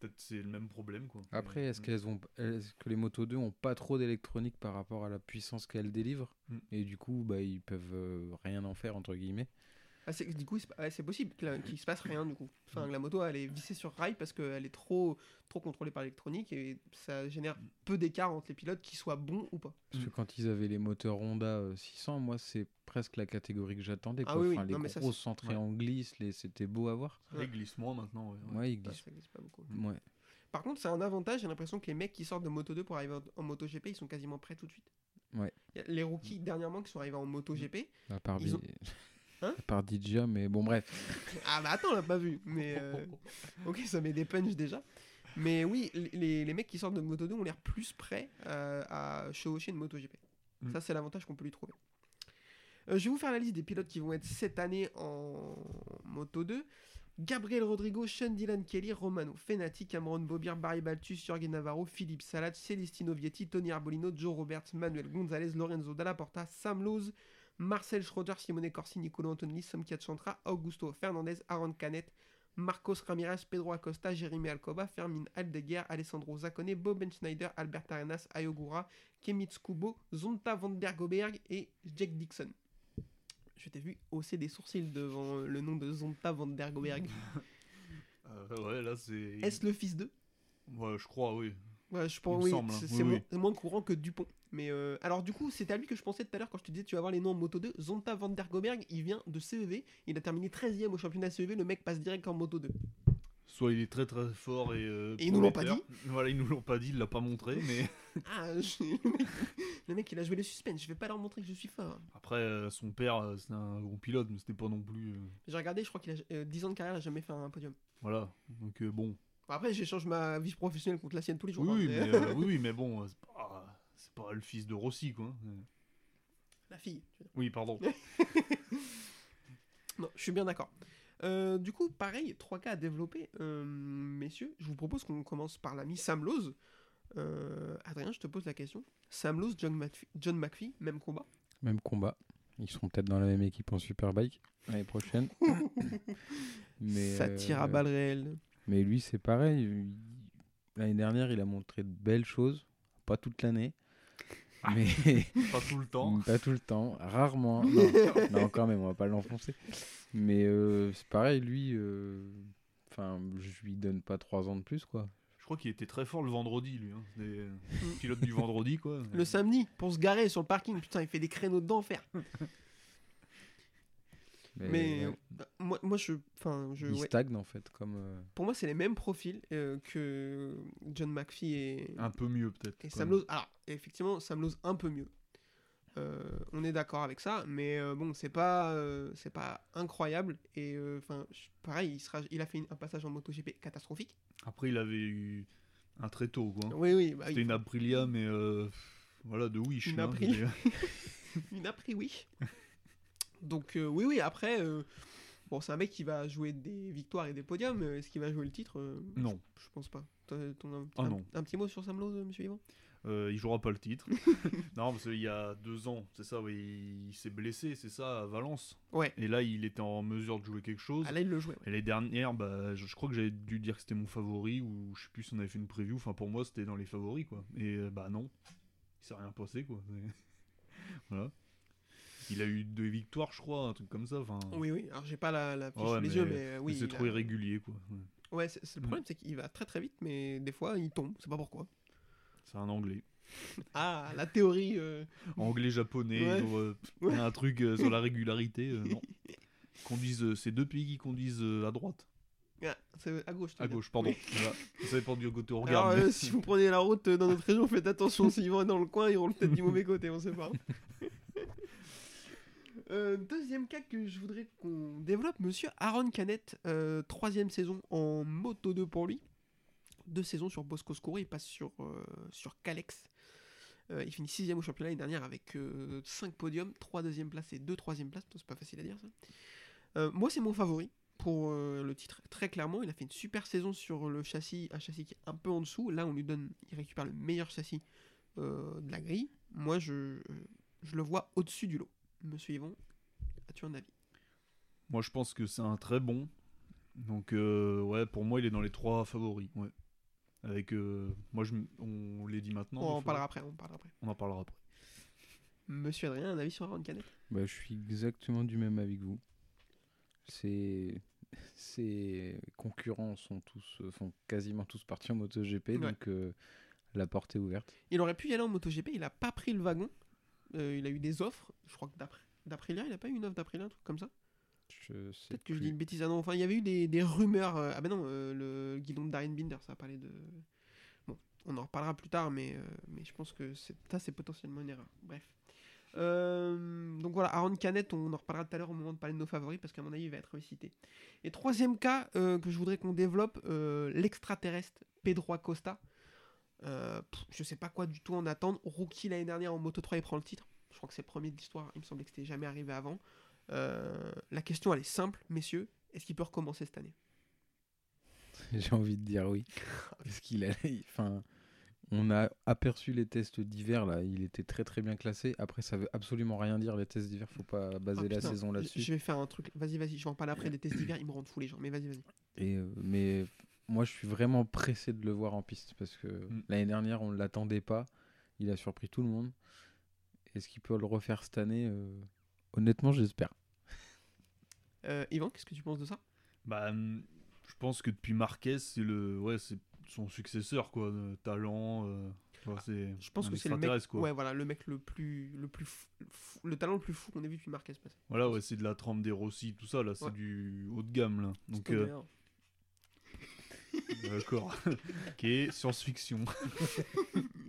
peut-être c'est le même problème quoi. Après, est-ce mm. qu'elles ont, est-ce que les Moto 2 ont pas trop d'électronique par rapport à la puissance qu'elles délivrent Mm. Et du coup, bah, ils peuvent euh, rien en faire entre guillemets? Ah, c'est- du coup, c'est ouais, c'est possible que la- qu'il se passe rien du coup. Enfin, la moto elle est vissée sur rail parce qu'elle est trop, trop contrôlée par l'électronique et ça génère peu d'écart entre les pilotes qui soient bons ou pas. Parce que quand ils avaient les moteurs Honda euh, 600, moi, c'est presque la catégorie que j'attendais. Ah quoi. oui, oui. Enfin, les Non, mais ça, Ouais. en glisse, les... c'était beau à voir. Ça glisse moins maintenant. ouais, ouais. Ouais, ils glissent. ça glisse pas beaucoup. Ouais. Par contre, c'est un avantage. J'ai l'impression que les mecs qui sortent de Moto 2 pour arriver en, Moto GP, ils sont quasiment prêts tout de suite. Ouais. Y a les rookies dernièrement qui sont arrivés en Moto GP. À part, Ils ont- Hein à part Didja, mais bon, bref. Ah bah attends, on l'a pas vu. Mais euh, ok, ça met des punches déjà. Mais oui, les, les mecs qui sortent de Moto 2 ont l'air plus prêts euh, à chevaucher une Moto GP. Mm. Ça, c'est l'avantage qu'on peut lui trouver. Euh, je vais vous faire la liste des pilotes qui vont être cette année en Moto 2. Gabriel Rodrigo, Sean Dylan Kelly, Romano Fenati, Cameron Bobir, Barry Baltus, Jorge Navarro, Philippe Salat, Celestino Vietti, Tony Arbolino, Joe Roberts, Manuel Gonzalez, Lorenzo Dalla Porta, Sam Lowe, Marcel Schroeder, Simone Corsi, Nicolo Antonelli, Somkiat Chantra, Augusto Fernandez, Aaron Canet, Marcos Ramirez, Pedro Acosta, Jérémy Alcoba, Fermin Aldeguer, Alessandro Zaccone, Boben Schneider, Albert Arenas, Ayogura, Kemitz Kubo, Zonta van der Goberg et Jack Dixon. Je t'ai vu hausser des sourcils devant le nom de Zonta van der Goberg. Euh, ouais, là c'est. Est-ce le fils d'eux Ouais, je crois, oui. Ouais, je pense oui, hein. c'est Oui, c'est oui. moins, c'est moins courant que Dupont. Mais euh, alors du coup, c'est à lui que je pensais tout à l'heure quand je te disais tu vas voir les noms en Moto 2. Zonta van der Goberg, il vient de CEV, il a terminé 13ème au championnat CEV, le mec passe direct en Moto 2. Soit il est très très fort et. euh, Et ils nous l'ont pas prometteur. Voilà, ils nous l'ont pas dit, il l'a pas montré, mais Ah, je- le, mec, le mec, il a joué le suspense, je vais pas leur montrer que je suis fort. après euh, son père euh, c'était un bon pilote, mais c'était pas non plus. J'ai regardé, je crois qu'il a euh, 10 ans de carrière, il a jamais fait un podium. Voilà, donc bon. Après, j'échange ma vie professionnelle contre la sienne tous les jours. Oui, hein, mais- mais, oui, mais bon, c'est pas, c'est pas le fils de Rossi, quoi. hein. La fille. je veux dire. Oui, pardon. Non, je suis bien d'accord. Euh, du coup, pareil, 3K à développer. Euh, messieurs, je vous propose qu'on commence par l'ami Sam Lowe. Euh, Adrien, je te pose la question. Sam Lowe, John, McPhee, John McPhee, même combat. Même combat. Ils seront peut-être dans la même équipe en Superbike l'année prochaine. Mais, Ça tire à balles réelles. Mais lui, c'est pareil. il- L'année dernière, il a montré de belles choses. Pas toute l'année. Mais Pas tout le temps. pas tout le temps. Rarement. Non, non, quand même, on va pas l'enfoncer. Mais euh, c'est pareil, lui. euh, Enfin, je lui donne pas 3 ans de plus, quoi. Je crois qu'il était très fort le vendredi, lui. Hein. C'était pilote du vendredi, quoi. Le samedi, pour se garer sur le parking, putain, il fait des créneaux d'enfer. Mais, Mais ouais, euh, moi, moi, je. Enfin, je. il ouais. stagne, en fait. Comme, euh, Pour moi, c'est les mêmes profils euh, que John McPhee et, Un peu mieux, peut-être. et Sam. Lowe. Alors, effectivement, Sam Lowe un peu mieux. Euh, on est d'accord avec ça, mais euh, bon, c'est pas, euh, c'est pas incroyable. Et enfin, pareil, il, sera, il a fait une- un passage en MotoGP catastrophique. Après, il avait eu un très tôt, quoi. Oui, oui, bah, C'était il- une Aprilia, mais euh, voilà, de Wish. Une hein, Aprilia. mais- une après, oui. Donc, euh, oui, oui, après, euh, bon, c'est un mec qui va jouer des victoires et des podiums. euh, Est-ce qu'il va jouer le titre Euh, Non, Je, je pense pas. Un, Ah un- non. un petit mot sur Sam Lowe, monsieur Yvan? Euh, il jouera pas le titre. non, parce qu'il y a deux ans, c'est ça, oui, il s'est blessé, c'est ça, à Valence. Ouais. Et là, il était en mesure de jouer quelque chose. Ah, là, il le jouait. ouais. Et les dernières, bah, je, je crois que j'avais dû dire que c'était mon favori, ou je sais plus si on avait fait une preview. Enfin, pour moi, c'était dans les favoris, quoi. Et euh, bah non, il s'est rien passé, quoi. C'est- voilà. Il a eu deux victoires, je crois, un truc comme ça. Enfin, Oui, oui. Alors, j'ai pas la, la fiche Ouais, les mais- yeux, mais euh, oui. c'est il trop a- irrégulier, quoi. Ouais. Ouais, le problème, c'est qu'il va très très vite, mais des fois, il tombe. C'est pas pourquoi. C'est un anglais. Ah, la théorie. euh, Anglais, japonais, Ouais. euh, Ouais. un truc euh, sur la régularité. non. Conduisent, c'est deux pays qui conduisent à droite. ah, c'est à gauche. À gauche, pardon. Oui. Voilà. Ça dépend du côté on Alors, regarde. mais- si vous prenez la route dans notre région, faites attention. S'ils vont dans le coin, ils roulent peut-être du mauvais côté, on sait pas. Euh, deuxième cas que je voudrais qu'on développe, monsieur Aaron Canet, euh, troisième saison en Moto 2 pour lui. Deux saisons sur Bosco Scuro, il passe sur, euh, sur Calex. Il finit sixième au championnat l'année dernière avec 5 podiums, 3 deuxième places et 2 troisième places, c'est pas facile à dire ça. Moi c'est mon favori pour le titre, très clairement. Il a fait une super saison sur le châssis, un châssis qui est un peu en dessous. Là on lui donne, il récupère le meilleur châssis de la grille. Moi je, je le vois au-dessus du lot. Monsieur Yvon, as-tu un avis? Moi, je pense que c'est un très bon. Donc, euh, ouais, pour moi, il est dans les trois favoris. Ouais. Avec, euh, moi, je, m- on les dit maintenant. On en parlera après, on en parlera après. On en parlera après. Monsieur Adrien, un avis sur Aaron Canet? Bah, je suis exactement du même avis que vous. C'est ses concurrents sont tous font quasiment tous partis en MotoGP, Ouais. donc euh, la porte est ouverte. Il aurait pu y aller en MotoGP, il a pas pris le wagon. Euh, il a eu des offres, je crois que d'après d'Aprilia, il a pas eu une offre d'Aprilia, un truc comme ça? Peut-être que je dis une bêtise. Ah non, enfin, il y avait eu des, des rumeurs. euh, ah ben non, euh, le guidon de Darren Binder, ça a parlé de. Bon, on en reparlera plus tard, mais, mais je pense que ça, c'est potentiellement une erreur. Bref. Donc voilà, Aaron Canet, on en reparlera tout à l'heure au moment de parler de nos favoris, parce qu'à mon avis, il va être cité. Et troisième cas que je voudrais qu'on développe, l'extraterrestre Pedro Acosta. Euh, pff, je sais pas quoi du tout en attendre. Rookie l'année dernière en Moto 3, il prend le titre. Je crois que c'est le premier de l'histoire. Il me semblait que c'était jamais arrivé avant. Euh, la question, elle est simple, messieurs. Est-ce qu'il peut recommencer cette année? J'ai envie de dire oui. Parce qu'il a. Enfin, on a aperçu les tests d'hiver là, il était très très bien classé. Après, ça veut absolument rien dire les tests d'hiver, faut pas baser Ah, la putain, saison là-dessus. Je vais faire un truc. Vas-y, vas-y, je vais en parler après des tests d'hiver. Ils me rendent fou les gens, mais vas-y, vas-y. Et euh, mais moi, je suis vraiment pressé de le voir en piste parce que Mm. l'année dernière, on ne l'attendait pas. Il a surpris tout le monde. Est-ce qu'il peut le refaire cette année Euh, Honnêtement, j'espère. Euh, Yvan, qu'est-ce que tu penses de ça? Bah, hum, je pense que depuis Marquez, c'est le, ouais, c'est son successeur, quoi. talent. euh, c'est Je pense que c'est le mec. quoi. Ouais, voilà, le mec le plus, le plus, fou- fou- le talent le plus fou qu'on ait vu depuis Marquez passer. Voilà, ouais, c'est de la trempe des Rossi, tout ça, là, c'est Ouais. du haut de gamme, là. Donc, euh, d'accord. ok, science-fiction.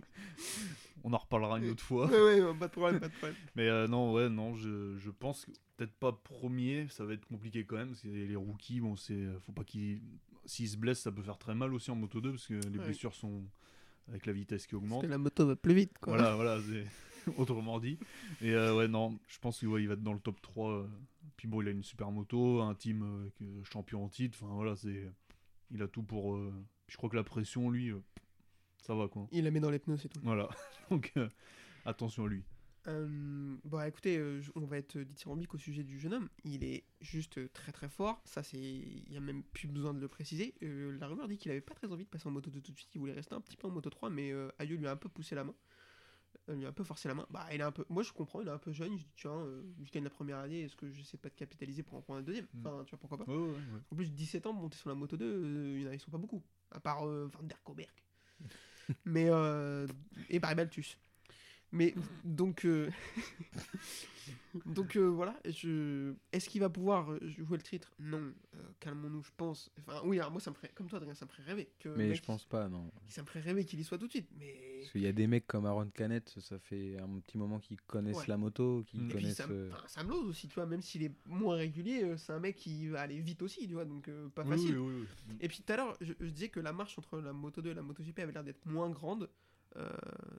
On en reparlera une autre fois. Ouais, ouais, pas de problème, pas de problème. Mais euh, non, ouais, non, je, je pense que peut-être pas premier, ça va être compliqué quand même. Parce que les rookies, bon, c'est, faut pas qu'ils, s'ils se blessent, ça peut faire très mal aussi en moto 2 parce que les Ouais. blessures sont avec la vitesse qui augmente. Parce que la moto va plus vite, quoi. Voilà, voilà, c'est autrement dit. Et euh, ouais, non, je pense qu'il va être dans le top 3. euh. Puis bon, il a une super moto, un team euh, euh, champion en titre. Enfin voilà, c'est, il a tout pour. euh, je crois que la pression, lui, euh, ça va quoi. Il la met dans les pneus, c'est tout. Voilà, donc euh, attention à lui. Bon, écoutez, on va être dithyrambique au sujet du jeune homme. Il est juste très très fort. Ça, c'est, il y a même plus besoin de le préciser. La rumeur dit qu'il avait pas très envie de passer en moto 2 tout de suite. Il voulait rester un petit peu en moto 3, mais Ayo lui a un peu poussé la main. Euh, lui a un peu forcé la main. Bah, il est un peu. Moi, je comprends. Il est un peu jeune. Je dis tiens, euh, je gagne la première année. Est-ce que j'essaie pas de capitaliser pour en prendre la deuxième? Mm. Enfin, tu vois pourquoi pas? Ouais, ouais, ouais. En plus, 17 ans, monter sur la moto 2, euh, il y en a, ils sont pas beaucoup. À part euh, Van der Koberg. Mais. Euh, et Barry Baltus. Mais donc. euh, donc euh, voilà. Je... Est-ce qu'il va pouvoir euh, jouer le titre? Non. Euh, Calmons-nous, je pense. Enfin, oui, alors moi, ça me ferait. Comme toi, Adrien, ça me ferait rêver. Que Mais je pense pas, non. Ça me ferait rêver qu'il y soit tout de suite. Mais. Parce qu'il y a des mecs comme Aaron Canet, ça fait un petit moment qu'ils connaissent Ouais. la moto, qu'ils puis connaissent. Sam, Sam Lowe aussi, tu vois, même s'il est moins régulier, c'est un mec qui va aller vite aussi, tu vois, donc euh, pas Oui, facile. oui, oui, oui. Et puis tout à l'heure, je, je disais que la marche entre la Moto 2 et la MotoGP avait l'air d'être moins grande. Euh,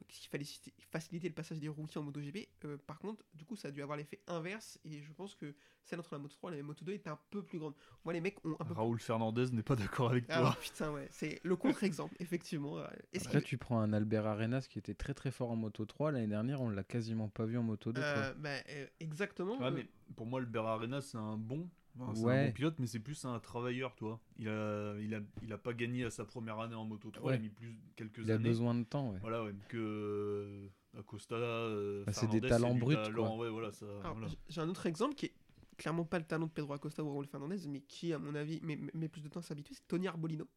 qu'il fallait faciliter- le passage des rookies en MotoGP. Euh, par contre, du coup, ça a dû avoir l'effet inverse. Et je pense que celle entre la Moto 3 et la Moto 2 est un peu plus grande. Moi, les mecs ont un peu Raoul Fernandez n'est pas d'accord avec toi. Ah, putain, ouais, c'est le contre-exemple, effectivement. Est-ce Après, tu prends un Albert Arenas qui était très très fort en moto 3. L'année dernière, on l'a quasiment pas vu en moto 2. quoi. Euh, bah, euh, exactement. Ouais, euh, mais pour moi, le Arena, c'est un bon. Enfin, c'est un bon pilote, mais c'est plus un travailleur, toi. Il a, il a, il a pas gagné à sa première année en Moto 3, Ouais. il a mis plus quelques Il a années. besoin de temps, ouais. Voilà, ouais, que euh, Acosta, euh, Bah, c'est des talents bruts, voilà, voilà. J'ai un autre exemple qui est clairement pas le talent de Pedro Acosta ou Raúl Fernandez, mais qui, à mon avis, met, met plus de temps à s'habituer, c'est Tony Arbolino,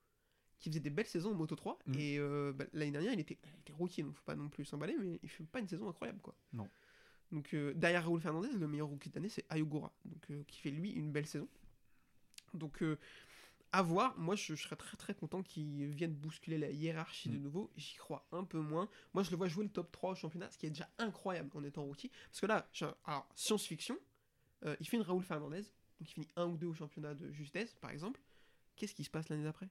qui faisait des belles saisons en Moto 3. Mhm. Et euh, bah, l'année dernière, il était, il était rookie, donc faut pas non plus s'emballer, mais il fait pas une saison incroyable, quoi. Non. Donc euh, derrière Raúl Fernandez, le meilleur rookie de l'année, c'est Ayogura, donc euh, qui fait lui une belle saison. Donc euh, à voir. Moi, je, je serais très très content qu'il vienne bousculer la hiérarchie de Mm. nouveau. J'y crois un peu moins. Moi, je le vois jouer le top 3 au championnat, ce qui est déjà incroyable en étant rookie. Parce que là, alors, science-fiction, il fait une Raoul Fernandez, donc il finit un ou deux au championnat de justesse, par exemple. Qu'est-ce qui se passe l'année d'après?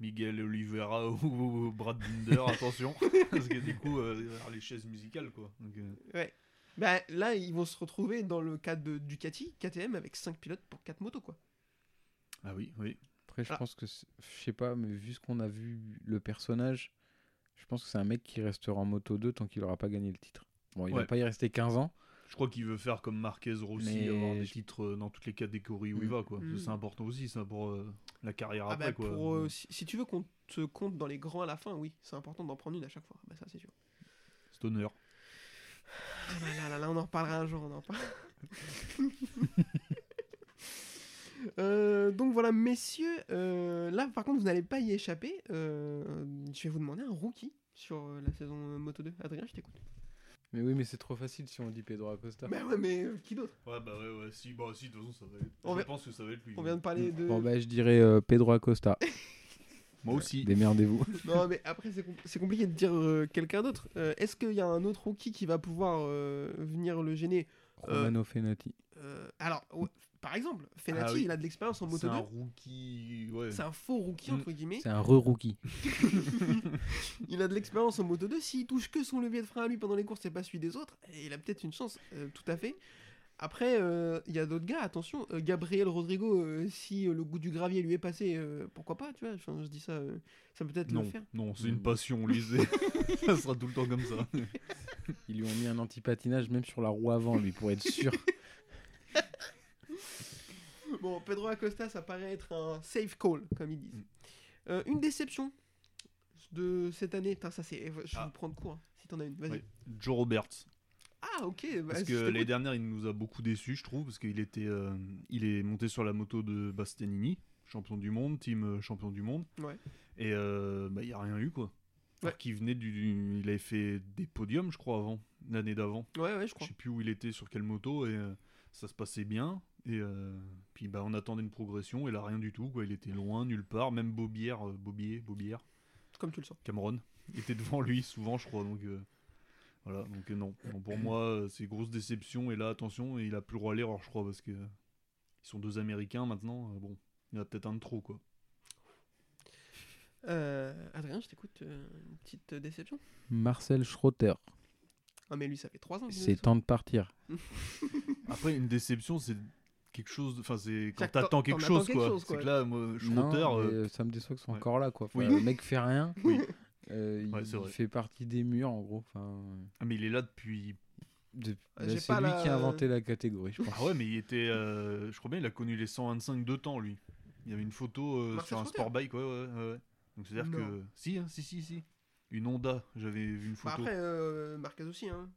Miguel Oliveira ou Brad Binder, attention. Parce que du coup, euh, les chaises musicales, quoi. Donc, euh, bah, Là, ils vont se retrouver dans le cadre de Ducati, KTM, avec 5 pilotes pour 4 motos, quoi. Ah oui, oui. Après, je Ah. pense que, c'est- je sais pas, mais vu ce qu'on a vu, le personnage, je pense que c'est un mec qui restera en moto 2 tant qu'il aura pas gagné le titre. Bon, il va Ouais. pas y rester 15 ans. Je crois qu'il veut faire comme Marquez, Rossi, Mais avoir des je- titres euh, dans toutes les catégories où Mm. il va, quoi. Mm. C'est important aussi, ça, pour euh, la carrière Ah après, bah, quoi. pour, euh, si, si tu veux qu'on te compte dans les grands à la fin, oui, c'est important d'en prendre une à chaque fois. Bah, ça, c'est sûr. Stoner. Ah là là là là, on en reparlera un jour, on en reparlera. Euh, donc voilà, messieurs, euh, là par contre vous n'allez pas y échapper. Euh, je vais vous demander un rookie sur euh, la saison euh, Moto 2. Adrien, je t'écoute. Mais oui, mais c'est trop facile si on dit Pedro Acosta. Bah ouais, mais euh, qui d'autre? Ouais, bah ouais, ouais. Si, bah, si, de toute façon, ça va être... On Je vient- pense que ça va être lui. On vient de parler de. Bon, bah, je dirais euh, Pedro Acosta. Moi aussi. Démerdez-vous. Non, mais après c'est com- c'est compliqué de dire euh, quelqu'un d'autre. Euh, Est-ce qu'il y a un autre rookie qui va pouvoir euh, venir le gêner? Romano Fenati. Euh, Alors, ouais, par exemple, Fenati, Ah oui. il a de l'expérience en C'est Moto 2. un rookie. Ouais. C'est un faux rookie, Mm. entre guillemets. C'est un re-rookie. Il a de l'expérience en Moto 2. S'il touche que son levier de frein à lui pendant les courses et pas celui des autres, il a peut-être une chance, euh, tout à fait. Après, euh, il y a d'autres gars, attention. euh, Gabriel Rodrigo, euh, si euh, le goût du gravier lui est passé, euh, pourquoi pas, tu vois. Enfin, je dis ça, euh, ça peut le Non, faire. non, c'est une Mm. passion, lisez. ça sera tout le temps comme ça. Ils lui ont mis un anti-patinage même sur la roue avant, lui, pour être sûr. Bon, Pedro Acosta, ça paraît être un safe call, comme ils disent. Mm. Euh, une déception de cette année. Putain, ça c'est. Je vais Ah. vous prendre court, hein, si t'en as une. Vas-y. Ouais. Joe Roberts. Ah, ok. bah, Parce que je l'année dernière, il nous a beaucoup déçus, je trouve, parce qu'il était, euh, il est monté sur la moto de Bastianini, champion du monde, team euh, champion du monde. Ouais. Et euh, bah, il n'y a rien eu, quoi. Ouais. Alors qu'il venait du, il avait fait des podiums, je crois, avant, l'année d'avant. Ouais, ouais, je Je crois. sais plus où il était, sur quelle moto, et euh, ça se passait bien. Et puis bah, on attendait une progression, et là rien du tout, quoi. Il était loin, nulle part. Même Bobière, Bobier, Bobière, Comme tu le sens. Cameron, était devant lui souvent, je crois. Donc euh, voilà, donc euh, non. Non, Pour moi, euh, c'est grosse déception. Et là, attention, il a plus le droit à l'erreur, je crois, parce que ils sont deux Américains maintenant. euh, bon, il y en a peut-être un de trop, quoi. Euh, Adrien, je t'écoute. euh, une petite déception. Marcel Schroeter. Ah, mais lui, ça fait 3 ans. qu'il C'est est temps de partir. Après, une déception, c'est quelque chose. Enfin, c'est quand C'est-à-dire que t'en- t'attends quelque t'en chose, attends quelque quoi. chose, C'est quoi. que là, moi, Non, Schroeter, mais, euh, euh, ça me déçoit qu'ils sont ouais. encore là, quoi. Enfin, Oui. Le mec fait rien. Oui. Euh, Ouais, il c'est fait partie des murs, en gros. Enfin, ah, mais il est là depuis De- bah, c'est pas lui la- qui a inventé la catégorie, je pense. Ah ouais, mais il était. euh, je crois bien, il a connu les 125 de temps, lui. Il y avait une photo euh, sur un sport bike, ouais, ouais, ouais. Donc c'est-à-dire Non. que. Si, hein, si, si, si. Une Honda, j'avais vu une Bah, photo. après, euh, Marquez aussi, hein.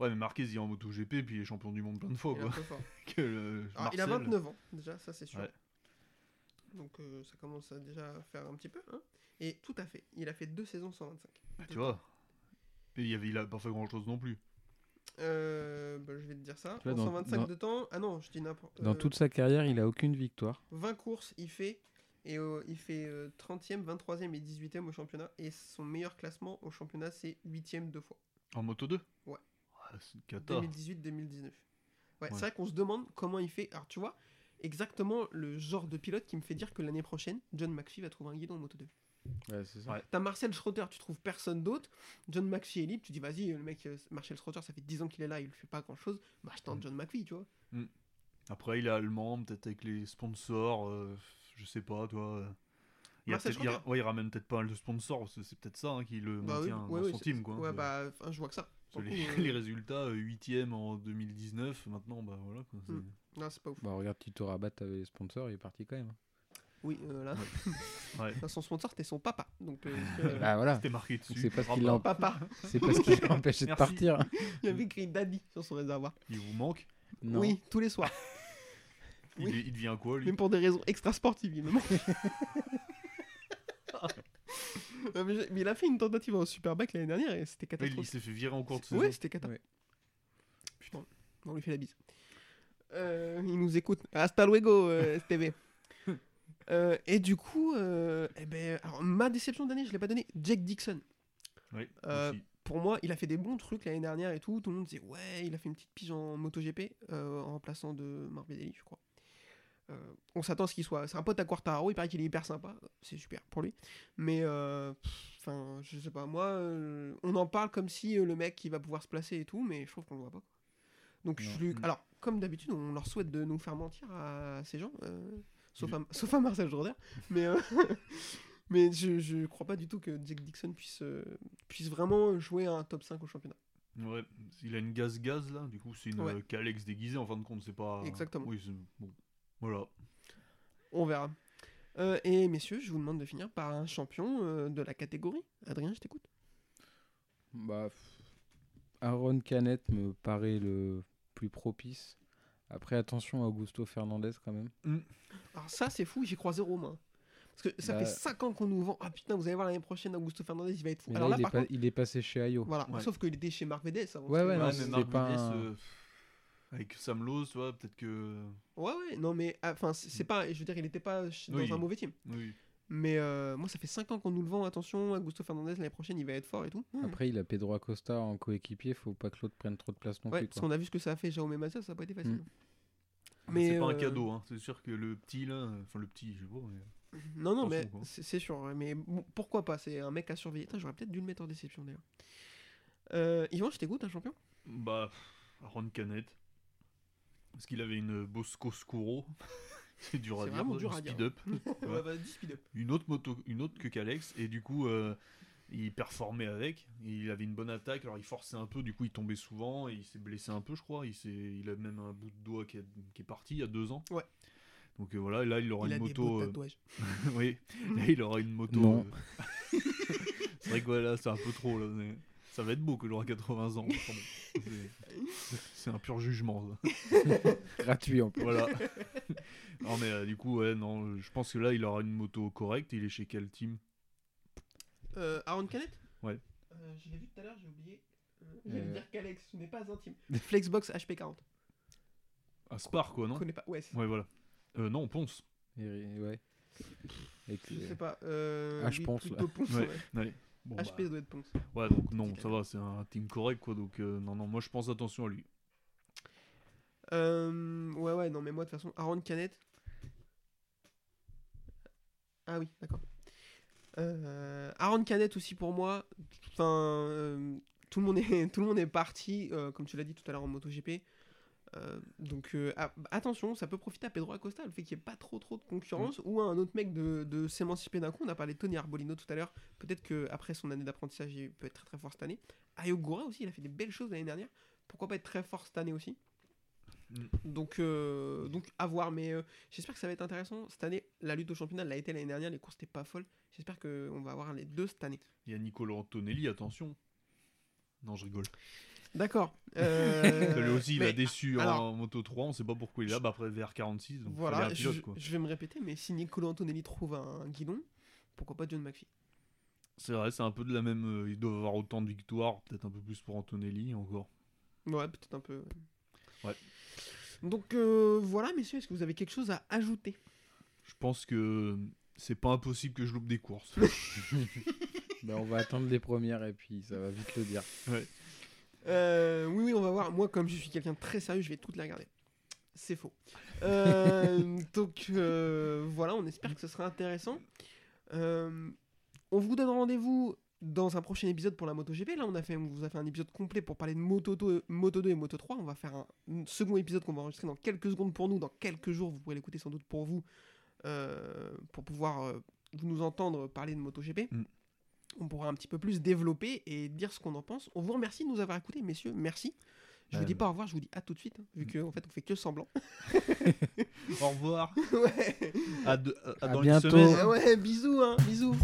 Ouais, mais Marquez, il est en MotoGP, puis il est champion du monde plein de fois, Il est un quoi. peu fort. Que, euh, Alors, il a Marcel- 29 ans, déjà, ça c'est sûr. Ouais. Donc euh, ça commence à déjà faire un petit peu. Hein. Et tout à fait, il a fait deux saisons 125. Bah, tu vois. Et il, avait, il a pas fait grand-chose non plus. Euh, bah, je vais te dire ça. Tu vois, En dans- 125 dans- de temps. Ah non, je dis n'importe Dans euh, toute sa carrière, il a aucune victoire. 20 courses, il fait. Et euh, il fait euh, 30e, 23e et 18e au championnat. Et son meilleur classement au championnat, c'est 8e deux fois. En Moto 2 Ouais. Ah, c'est une cata. 2018-2019. Ouais, Ouais. c'est vrai qu'on se demande comment il fait. Alors tu vois, exactement le genre de pilote qui me fait dire que l'année prochaine, John McPhee va trouver un guidon en Moto 2. Ouais, c'est ça. Ouais. T'as Marcel Schroeder, tu trouves personne d'autre. John McPhee est libre, tu dis vas-y, le mec, euh, Marcel Schroeder, ça fait 10 ans qu'il est là, il fait pas grand chose. Bah, je tente Mm. John McPhee, tu vois. Après, il est allemand, peut-être avec les sponsors, euh, je sais pas, toi. euh. Il, a ouais, il ramène peut-être pas mal de sponsors, c'est peut-être ça hein, qui le Bah oui, maintient ouais, dans ouais, son team. Quoi. Ouais, bah, je vois que ça. Les, le coup, euh, les résultats, 8ème en 2019, maintenant, bah voilà. Quoi, c'est- Mm. Non, c'est pas ouf. Bah, regarde, Tito Rabat avait les sponsors, il est parti quand même. hein. Oui, euh, là, Ouais. son sponsor, t'es son papa. Donc, euh, euh, Bah voilà, C'était marqué dessus. c'est parce Ah qu'il l'a papa, c'est parce qu'il l'a empêché de partir. il y avait écrit Daddy sur son réservoir. Il vous manque Non. Oui, tous les soirs. il, Oui. est- il devient quoi, lui? Même pour des raisons extra-sportives, il me manque. Mais, il a fait une tentative en Superbike l'année dernière et c'était Ouais, Il, catastrophique. s'est fait virer en cours de saison. Ouais, c'était cata. Ouais. Putain, on lui fait la bise. Euh, il nous écoute. Hasta luego, euh, STV. Euh, et du coup, euh, eh ben, alors, ma déception d'année, je l'ai pas donné. Jack Dixon. Euh. Pour moi, il a fait des bons trucs l'année dernière et tout. Tout le monde disait ouais, il a fait une petite pige en MotoGP euh, en remplaçant de Morbidelli, je crois. Euh, on s'attend à ce qu'il soit. C'est un pote à Quartaro, il paraît qu'il est hyper sympa. C'est super pour lui. Mais euh, enfin, je sais pas. Moi, euh, on en parle comme si le mec il va pouvoir se placer et tout, mais je trouve qu'on le voit pas. Donc Non. je lui- Mm. alors comme d'habitude, on leur souhaite de nous faire mentir à ces gens, sauf, à, sauf à Marcel Jourdain. Mais mais je, je crois pas du tout que Jack Dixon puisse puisse vraiment jouer un top 5 au championnat. Ouais, il a une gaz-gaz là, du coup, c'est une Ouais. Calex déguisée en fin de compte, c'est pas. Exactement. Oui, c'est- bon. Voilà. On verra. Euh, et messieurs, je vous demande de finir par un champion euh, de la catégorie. Adrien, je t'écoute. Bah, Aaron Canet me paraît le plus propice. Après, attention à Augusto Fernandez quand même. Alors ça, c'est fou, j'y crois zéro, moi. Parce que ça Bah- fait 5 ans qu'on nous vend. Ah putain, vous allez voir l'année prochaine, Augusto Fernandez, il va être fou. Mais Alors là, là, il, est par pas- contre, il est passé chez Ayo. voilà. Ouais. Sauf qu'il était chez Marc Védès. avant, Ouais, ouais, non, mais Marc pas Vides, un- euh, avec Sam Lowe, tu vois, peut-être que. Ouais, ouais, non, mais ah, enfin, c'est c'est pas. Je veux dire, il était pas dans Oui. un mauvais team. Oui. Mais euh, moi, ça fait 5 ans qu'on nous le vend. Attention, Augusto Fernandez, l'année prochaine, il va être fort et tout. Hmm. Après, il a Pedro Acosta en coéquipier. Faut pas que l'autre prenne trop de place non ouais, plus. parce qu'on a vu ce que ça a fait Jaume Mazia, ça a pas été facile. Mm. Mais c'est pas un euh, cadeau, hein. c'est sûr que le petit là, enfin le petit, je sais pas. mais- Non, non, Attention, mais c'est sûr. Mais bon, pourquoi pas C'est un mec à surveiller. J'aurais peut-être dû le mettre en déception d'ailleurs. Euh, Yvan, je t'écoute, un champion? Bah, Aaron Canet. Parce qu'il avait une Bosco Scuro. c'est dur à C'est dire. dur à speed dire. up. Ouais, bah, dis speed up. Une autre moto, une autre que Calex. Et du coup, euh, il performait avec. Il avait une bonne attaque. Alors il forçait un peu. Du coup, il tombait souvent. Et il s'est blessé un peu, je crois. Il, s'est- il a même un bout de doigt qui, est- qui est parti il y a deux ans. Ouais. Donc euh, voilà, là il aura Il a une des moto. beaux euh, oui, là il aura une moto. Non. euh, c'est vrai que voilà, c'est un peu trop là. mais Ça va être beau que j'aurai 80 ans. C'est- un pur jugement. ça. Gratuit en plus. Voilà. non mais euh, du coup ouais non, je pense que là il aura une moto correcte. Il est chez quel team? Euh, Aaron Canet? Ouais. Euh, je l'ai vu tout à l'heure, j'ai oublié. Euh, J'allais dire qu'Alex, ce n'est pas intime. Flexbox HP40. À Spar quoi Je non connais pas. Ouais, Ouais voilà. Euh, non Ponce. Et- ouais. Avec Je les- sais pas. Euh, H oui, Ponce, plutôt Ponce, Ouais. ouais. Allez. Bon, HP bah, doit être Ponce. ouais donc non ça va, c'est un team correct quoi. Donc euh, non non moi je pense attention à lui. Euh, ouais, ouais, non, mais moi, de toute façon, Aaron Canet. Ah oui, d'accord. Euh, Aaron Canet aussi pour moi. Enfin, euh, tout, le monde est, tout le monde est parti, comme tu l'as dit tout à l'heure en MotoGP. Euh, donc euh, ah, attention, ça peut profiter à Pedro Acosta, le fait qu'il n'y ait pas trop trop de concurrence, ou à un autre mec de, de s'émanciper d'un coup. On a parlé de Tony Arbolino tout à l'heure. Peut-être qu'après son année d'apprentissage, il peut être très très fort cette année. Ayogura aussi, il a fait des belles choses l'année dernière. pourquoi pas être très fort cette année aussi. Mm. Donc, euh, donc à voir, mais j'espère que ça va être intéressant. Cette année, la lutte au championnat l'a été l'année dernière, les courses n'étaient pas folles. J'espère qu'on va avoir les deux cette année. Il y a Nicolo Antonelli, attention. Non, je rigole. D'accord. Euh, Lui aussi, il a déçu alors- en Moto 3, on sait pas pourquoi il est là, bah après VR46, donc Voilà, je, pilote quoi. je vais me répéter, mais si Nicolo Antonelli trouve un guidon, pourquoi pas John McPhee? C'est vrai, c'est un peu de la même. euh, ils doivent avoir autant de victoires, peut-être un peu plus pour Antonelli encore. Ouais, peut-être un peu. Ouais. Donc euh, voilà, messieurs, est-ce que vous avez quelque chose à ajouter? Je pense que c'est pas impossible que je loupe des courses. Ben, on va attendre les premières et puis ça va vite le dire. Euh, oui, oui, on va voir. Moi, comme je suis quelqu'un de très sérieux, je vais toutes les regarder. C'est faux. Euh, donc euh, voilà, on espère que ce sera intéressant. On vous donne rendez-vous dans un prochain épisode pour la MotoGP. Là, on, a fait, on vous a fait un épisode complet pour parler de Moto 2, Moto 2 et Moto 3. On va faire un, un second épisode qu'on va enregistrer dans quelques secondes pour nous. Dans quelques jours, vous pourrez l'écouter sans doute pour vous, pour pouvoir vous nous entendre parler de MotoGP. Mm. On pourra un petit peu plus développer et dire ce qu'on en pense. On vous remercie de nous avoir écoutés, messieurs. Merci. Je vous Euh, dis pas au revoir, je vous dis à tout de suite, hein, vu qu'en fait on fait que semblant. Au revoir. ouais. À, de- à- À dans bientôt. une semaine. Ah ouais, bisous, hein, bisous.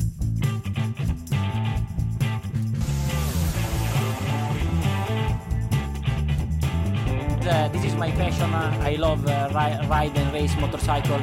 Uh, this is my passion. Uh, I love uh, ri- ride and race motorcycle.